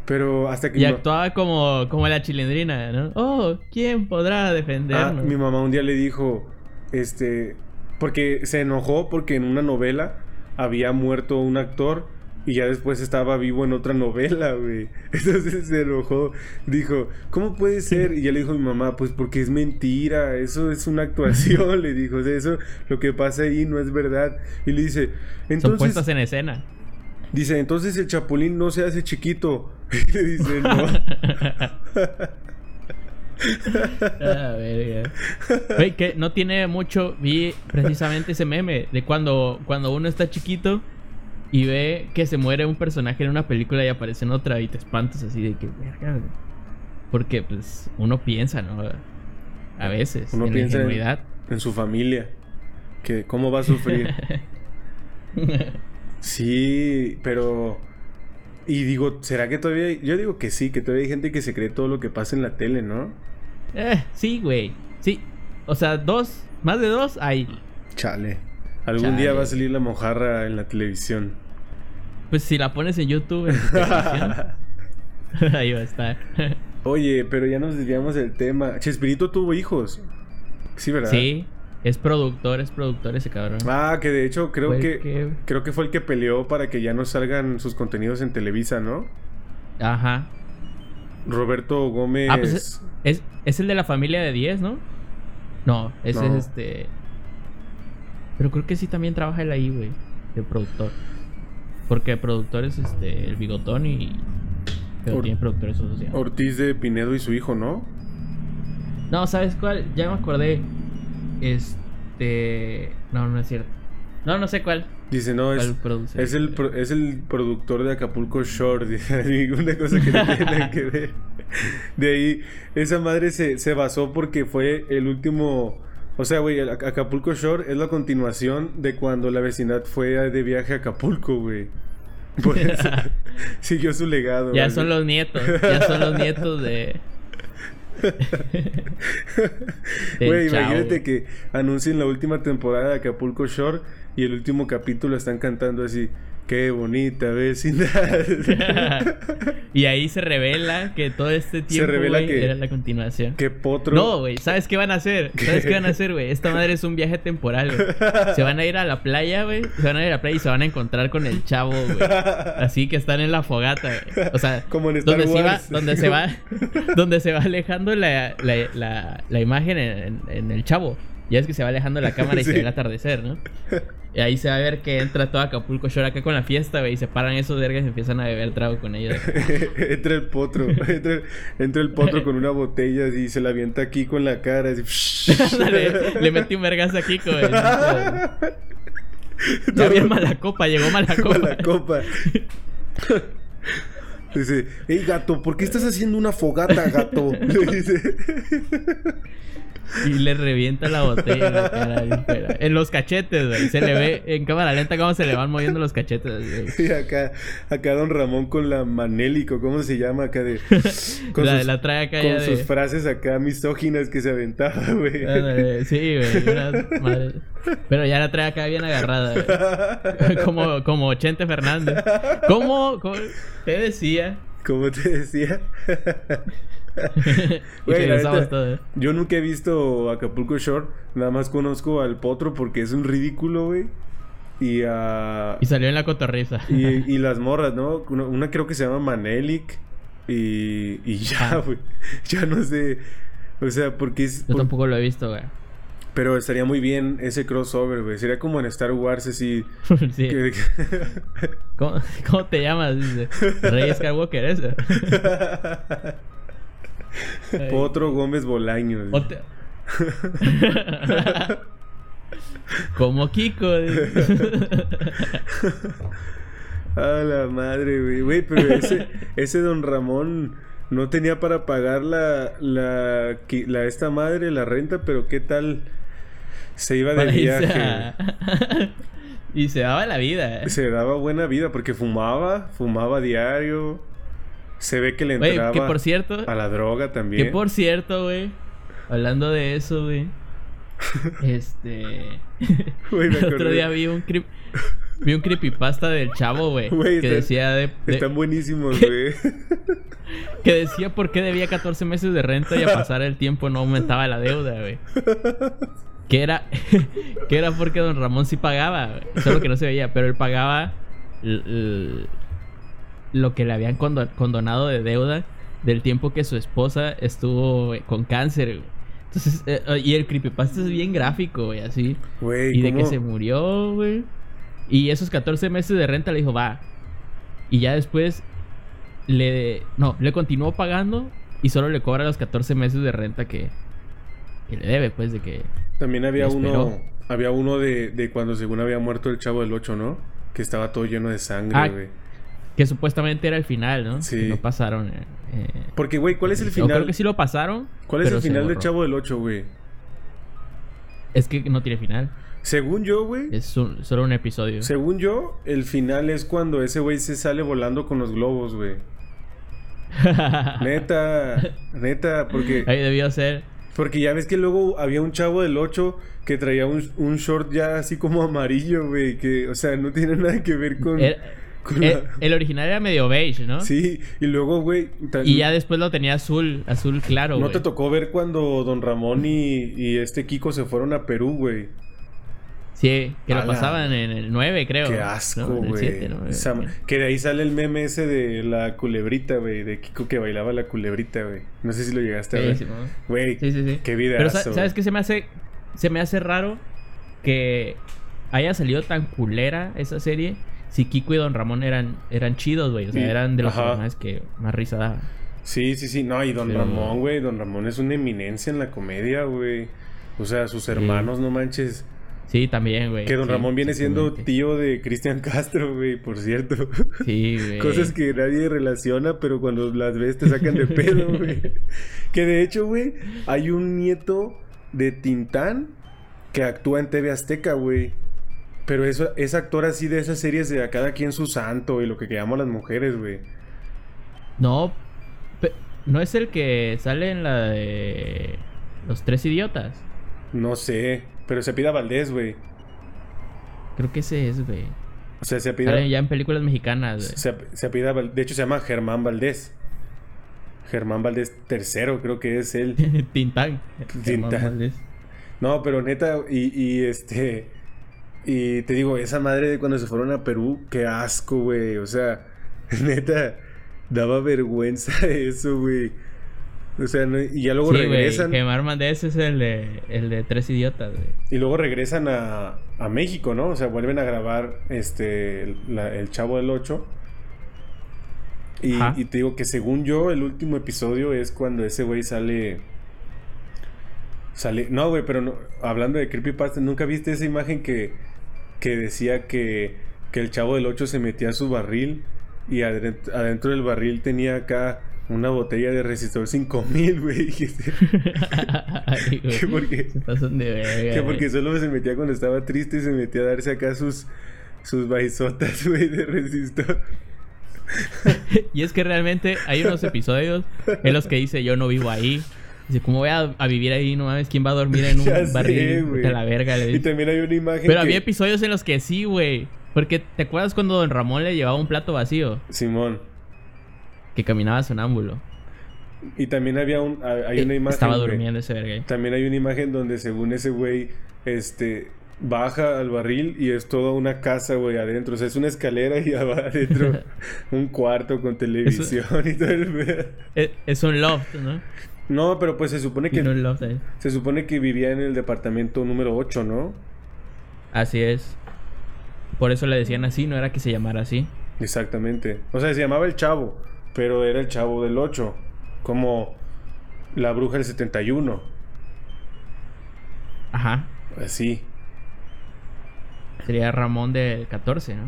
Pero hasta que... Y actuaba como, como la chilindrina, ¿no? Oh, ¿quién podrá Ah, defendernos? mi mamá un día le dijo, este, porque se enojó porque en una novela había muerto un actor y ya después estaba vivo en otra novela, güey. Entonces se enojó, dijo, ¿cómo puede ser? Y ya le dijo a mi mamá, pues porque es mentira, eso es una actuación, le dijo, o sea, eso, lo que pasa ahí no es verdad. Y le dice, Son entonces, puestas en escena. dice, entonces el chapulín no se hace chiquito. Y le dice, no. Ah, verga. Güey, que no tiene mucho. Vi precisamente ese meme de cuando, cuando uno está chiquito y ve que se muere un personaje en una película y aparece en otra y te espantas así de que, verga. Porque, pues, uno piensa, ¿no? A veces. Uno en piensa la en, su familia. Que cómo va a sufrir. sí, pero. Y digo, ¿será que todavía.? hay- Yo digo que sí, que todavía hay gente que se cree todo lo que pasa en la tele, ¿no? Eh, sí, güey. Sí. O sea, dos, más de dos hay. Chale. Algún Chale. día va a salir la mojarra en la televisión. Pues si la pones en YouTube, en televisión, ahí va a estar. Oye, pero ya nos desviamos del tema. Chespirito tuvo hijos. Sí, ¿verdad? sí, es productor, es productor ese cabrón. Ah, que de hecho creo que, que- creo que fue el que peleó para que ya no salgan sus contenidos en Televisa, ¿no? Ajá. Roberto Gómez. Ah, pues es, es, es el de la familia de 10, ¿no? No, ese No. es este. Pero creo que sí también trabaja él ahí, güey. De productor. Porque el productor es este. El bigotón y. Pero Or- tiene productores asociados. Ortiz de Pinedo y su hijo, ¿no? No, ¿sabes cuál? Ya me acordé. Este. No, no es cierto. No, no sé cuál. Dice, no, es, es, el, pro- es el productor de Acapulco Shore. Dice, una cosa que no tiene que ver. De ahí, esa madre se, se basó porque fue el último... O sea, güey, Acapulco Shore es la continuación de cuando la vecindad fue de viaje a Acapulco, güey. Por eso siguió su legado. Ya son los nietos. Ya son los nietos de. Güey, imagínate que anuncien la última temporada de Acapulco Shore y el último capítulo están cantando así. Qué bonita vecindad. y ahí se revela que todo este tiempo revela güey, que- era la continuación. Qué potro. No, güey, ¿sabes qué van a hacer? ¿Sabes qué van a hacer, güey? Esta madre es un viaje temporal, güey. Se van a ir a la playa, güey. Se van a ir a la playa y se van a encontrar con el chavo, güey. Así que están en la fogata, güey. O sea, Como en Star donde se va, donde se va, donde se va alejando la, la, la, la imagen en, en el chavo. Ya es que se va alejando la cámara y se ve el atardecer, ¿no? Y ahí se va a ver que entra todo Acapulco Shore acá con la fiesta, güey. Y se paran esos vergas y empiezan a beber trago con ellos. entra el potro. Entra, entra el potro con una botella y se la avienta aquí con la cara. Así. le, le metí un vergazo aquí, güey. Ya bien mala copa, llegó mala copa. Con la copa. Dice, hey gato, ¿por qué estás haciendo una fogata, gato? Le dice. Y le revienta la botella en la cara, bien fea. En los cachetes, güey. Se le ve en cámara lenta cómo se le van moviendo los cachetes. güey. Y acá, acá don Ramón con la manélico, ¿cómo se llama acá de? Con La, sus, la trae acá con sus de... frases acá misóginas que se aventaba, güey. Ándale, Sí, güey. una madre. Pero ya la trae acá bien agarrada, güey. Como, como Chente Fernández. ¿Cómo? ¿Cómo? ¿Qué decía? Como te decía. Güey, la neta, todo. Yo nunca he visto Acapulco Shore, nada más conozco al potro porque es un ridículo, güey. Y a. Y salió en la cotorriza. Y, y las morras, ¿no? Una, una creo que se llama Manelik. Y, y ya, Ah. güey. Ya no sé. O sea, porque es. Yo por- tampoco lo he visto, güey. Pero estaría muy bien ese crossover, güey. Sería como en Star Wars, así. Sí. que- ¿Cómo, cómo te llamas? Dice. Rey Skywalker, eso. Potro Gómez Bolaños. Como Kiko. A la madre, güey. Güey, pero ese, ese don Ramón no tenía para pagar la, la, esta madre, la renta, pero qué tal se iba de Para irse viaje. a- y se daba la vida. eh. Se daba buena vida porque fumaba, fumaba diario. Se ve que le entraba que por cierto, a la droga que también. por cierto, güey, hablando de eso, güey. Este. Me el otro día vi un creep, vi un creepypasta del chavo, güey. Que está- decía de, de- Están buenísimos, güey. que decía por qué debía 14 meses de renta y a pasar el tiempo no aumentaba la deuda, güey. Que era, que era porque don Ramón sí pagaba, güey. solo que no se veía, pero él pagaba lo que le habían condo- condonado de deuda del tiempo que su esposa estuvo eh, con cáncer, güey. Entonces, eh, eh, y el creepypasta es bien gráfico, güey, así. Güey, Y de que se murió, güey. Y esos 14 meses de renta le dijo, va. Y ya después le... No, le continuó pagando y solo le cobra los 14 meses de renta que, que le debe, pues, de que... También había uno, había uno de, de cuando según había muerto el chavo del 8, ¿no? Que estaba todo lleno de sangre, Ah, güey. Que supuestamente era el final, ¿no? Sí. Que no pasaron. eh, eh, Porque, güey, ¿cuál es el yo final? creo que sí lo pasaron. ¿Cuál es el final del borró. chavo del 8, güey? Es que no tiene final. Según yo, güey. Es un- solo un episodio. Según yo, el final es cuando ese güey se sale volando con los globos, güey. Neta, neta, porque, Ahí debió ser. porque ya ves que luego había un chavo del 8 que traía un, un short ya así como amarillo, güey. Que, o sea, no tiene nada que ver con. Era- con el, la- el original era medio beige, ¿no? Sí, y luego, güey. Y ya después lo tenía azul, azul claro, ¿No te tocó ver cuando Don Ramón y, y este Kiko se fueron a Perú, güey? Sí, que lo pasaban en el 9, creo. Qué ¿no? asco, güey. 7, ¿no? Ma- Que de ahí sale el meme ese de la culebrita, güey. De Kiko que bailaba la culebrita, güey. No sé si lo llegaste a ver. sí, ¿no? Güey, Sí, sí, sí. qué Pero videazo. sa- ¿sabes qué se me hace? Se me hace raro que haya salido tan culera esa serie si Kiko y Don Ramón eran, eran chidos, güey. O sea, Sí, eran de los personajes que más risa daban. Sí, sí, sí. No, y Don Pero- Ramón, güey. Don Ramón es una eminencia en la comedia, güey. O sea, sus hermanos, no manches. Sí, también, güey. Que Don Sí, Ramón viene siendo tío de Cristian Castro, güey, por cierto. Sí, güey. Cosas que nadie relaciona, pero cuando las ves te sacan de pedo, güey. que de hecho, güey, hay un nieto de Tintán que actúa en TV Azteca, güey. Pero eso, es actor así de esas series de a cada quien su santo y lo que llamamos las mujeres, güey. No, no es el que sale en la de Los Tres Idiotas. No sé, pero se pida Valdés, güey. Creo que ese es, güey. O sea, se pida... Ya en películas mexicanas, güey. Se, se Val- de hecho se llama Germán Valdés. Germán Valdés tercero, creo que es él. Tintán. Tintán. No, pero neta, y, y este. Y te digo, esa madre de cuando se fueron a Perú, qué asco, güey. O sea, neta, daba vergüenza eso, güey. O sea, no- y ya luego Sí, regresan. Gemar Mandés es el de, el de Tres Idiotas, güey. Y luego regresan a, a México, ¿no? O sea, vuelven a grabar este la- El Chavo del 8. Y, te digo que según yo, el último episodio es cuando ese güey sale. Sale. No, güey, pero no, hablando de Creepypasta, ¿nunca viste esa imagen que, que decía que, que el chavo del 8 se metía a su barril y adentro, adentro del barril tenía acá una botella de resistor 5000, güey? Que porque, Se pasan de verga, que porque solo se metía cuando estaba triste y se metía a darse acá sus, sus baizotas, güey, de resistor. Y es que realmente hay unos episodios en los que dice yo no vivo ahí. Dice, ¿cómo voy a, a vivir ahí? No mames, ¿quién va a dormir en un Ya barril de la verga? Le Y dice. también hay una imagen Pero que- había episodios en los que sí, güey. Porque ¿te acuerdas cuando Don Ramón le llevaba un plato vacío? Simón. Que caminaba sonámbulo. Y también había un, hay hay una Eh, imagen. Estaba durmiendo ese verga. También hay una imagen donde según ese güey, este, baja al barril y es toda una casa, güey, adentro. O sea, es una escalera y adentro un cuarto con televisión y todo el. Es, es un loft, ¿no? No, pero pues se supone que se supone que vivía en el departamento número 8, ¿no? Así es. Por eso le decían así, no era que se llamara así. Exactamente. O sea, se llamaba el chavo, pero era el chavo del 8, como la bruja del 71, Ajá. así. Sería Ramón del 14, ¿no?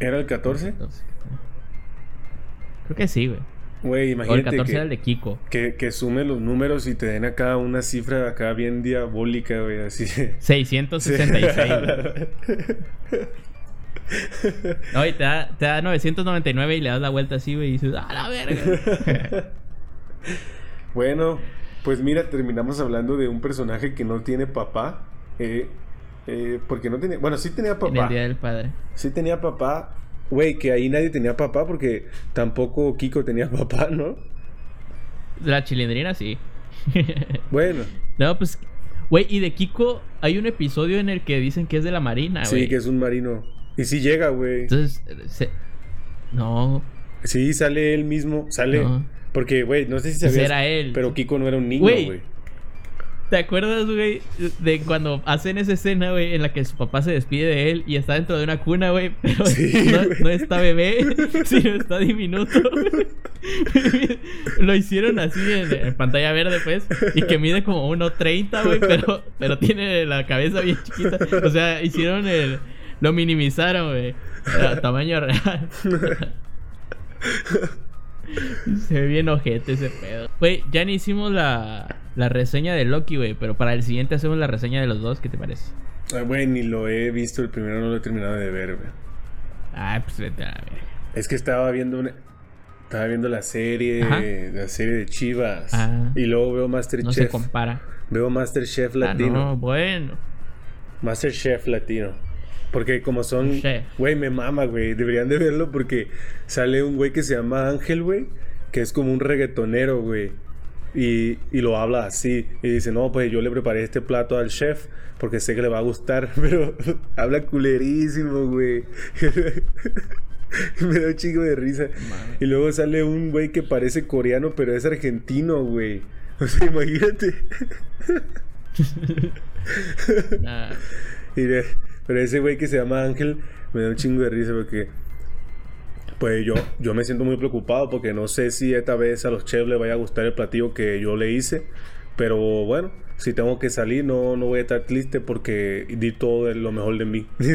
¿Era el 14? 14. Creo que sí, güey. Güey, O el imagínate 14 que, era el de Kiko. que, que sume los números y te den acá una cifra acá bien diabólica, güey, así. 666. güey. No, y te da, te da 999 y le das la vuelta así, güey, y dices, ¡a la verga! Bueno, pues mira, terminamos hablando de un personaje que no tiene papá. eh, eh, porque no tenía. Bueno, sí tenía en el papá. Día del Padre. Sí tenía papá. Güey, que ahí nadie tenía papá porque tampoco Kiko tenía papá, ¿no? La chilindrina, sí. Bueno, no, pues, güey, y de Kiko hay un episodio en el que dicen que es de la Marina, güey. sí, que es un marino. Y sí llega, güey. Entonces, se- no, Sí, sale él mismo. Sale. No. Porque, güey, no sé si Pues sabías. era él. Pero Kiko no era un niño, Güey. ¿Te acuerdas, güey, de cuando hacen esa escena, güey, en la que su papá se despide de él y está dentro de una cuna, güey, pero Sí, no, está bebé, sino está diminuto? Lo hicieron así en, en pantalla verde, pues, y que mide como 1.30, güey, pero, pero tiene la cabeza bien chiquita. O sea, hicieron el... Lo minimizaron, güey, tamaño real. Se ve bien ojete ese pedo. Güey, ya ni hicimos la, la reseña de Loki, güey. Pero para el siguiente hacemos la reseña de los dos. ¿Qué te parece? Ah, Güey, ni lo he visto, el primero no lo he terminado de ver, güey. Ay, pues vete a verga. Es que estaba viendo una... Estaba viendo la serie, Ajá. la serie de Chivas. Ah. Y luego veo No se Masterchef. compara. veo Masterchef Ah, latino. no, bueno. Masterchef latino. Porque como son... Güey, me mama, güey. Deberían de verlo porque sale un güey que se llama Ángel, güey. Que es como un reggaetonero, güey. Y, y lo habla así. Y dice, no, pues yo le preparé este plato al chef porque sé que le va a gustar. Pero habla culerísimo, güey. me da un chingo de risa. Y luego sale un güey que parece coreano, pero es argentino, güey. O sea, imagínate. Nah. Y de- pero ese güey que se llama Ángel me da un chingo de risa porque pues yo, yo me siento muy preocupado porque no sé si esta vez a los chefs les vaya a gustar el platillo que yo le hice. Pero bueno, si tengo que salir no, no voy a estar triste porque di todo lo mejor de mí.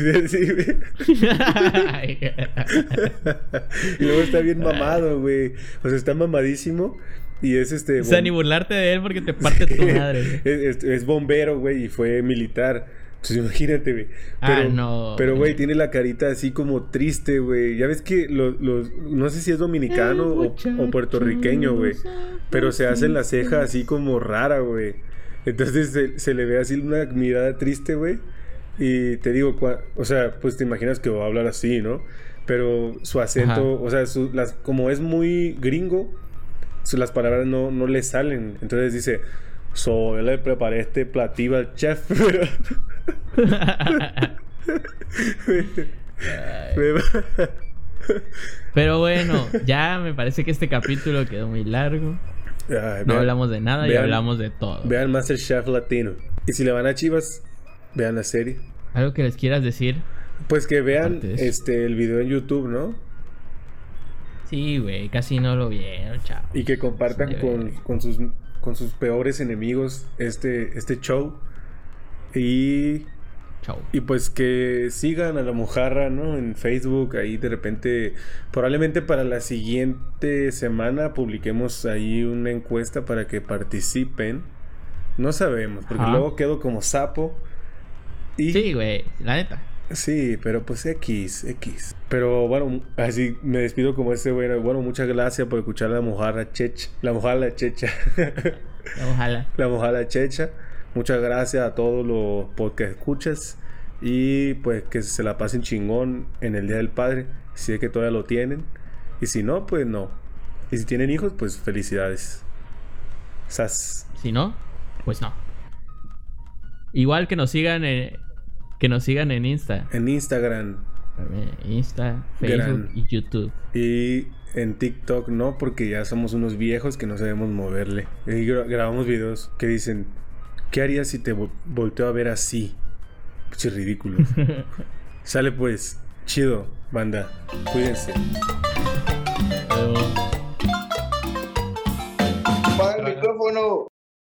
Y luego está bien mamado, güey. O sea, está mamadísimo. Y es este... o sea, bom- ni burlarte de él porque te parte tu madre. es, es- es bombero, güey, y fue militar. Entonces imagínate, güey. Ah, Pero, no. Pero, güey, tiene la carita así como triste, güey. Ya ves que los, los- no sé si es dominicano o, o puertorriqueño, güey. Pero se hace la ceja así como rara, güey. Entonces se, se le ve así una mirada triste, güey. Y te digo, o sea, pues te imaginas que va a hablar así, ¿no? Pero su acento, o sea, su- las, como es muy gringo, su- las palabras no, no le salen. Entonces dice, so, yo le preparé este platillo al chef, pero... Bueno, ya me parece que este capítulo quedó muy largo. Ay, No vean- hablamos de nada y hablamos de todo. Vean Masterchef Latino. Y si le van a Chivas, vean la serie. Algo que les quieras decir. Pues que vean este el video en YouTube, ¿no? Sí, güey, casi no lo vieron, chao. Y que compartan con, con sus con sus peores enemigos este, este show. Y, Chao. y pues que sigan a la mojarra, ¿no? En Facebook, ahí de repente, probablemente para la siguiente semana publiquemos ahí una encuesta para que participen. No sabemos, porque Ajá. luego quedo como sapo. Y Sí, güey, la neta. Sí, pero pues X, X. Pero bueno, así me despido como ese güey. Bueno, muchas gracias por escuchar la mojarra checha. La mojarra checha. Ojalá. la mojarra checha. Muchas gracias a todos los podcast escuchas. Y pues que se la pasen chingón en el Día del Padre. Si es que todavía lo tienen. Y si no, pues no. Y si tienen hijos, pues felicidades. Sas. Si no, pues no. Igual que nos sigan en, que nos sigan en Insta. En Instagram. Insta, Facebook Gran. y YouTube. Y en TikTok no, porque ya somos unos viejos que no sabemos moverle. Y gra- grabamos videos que dicen, ¿qué harías si te vo- volteo a ver así? Pinche ridículo. Sale pues, chido, banda. Cuídense. Apaga el micrófono.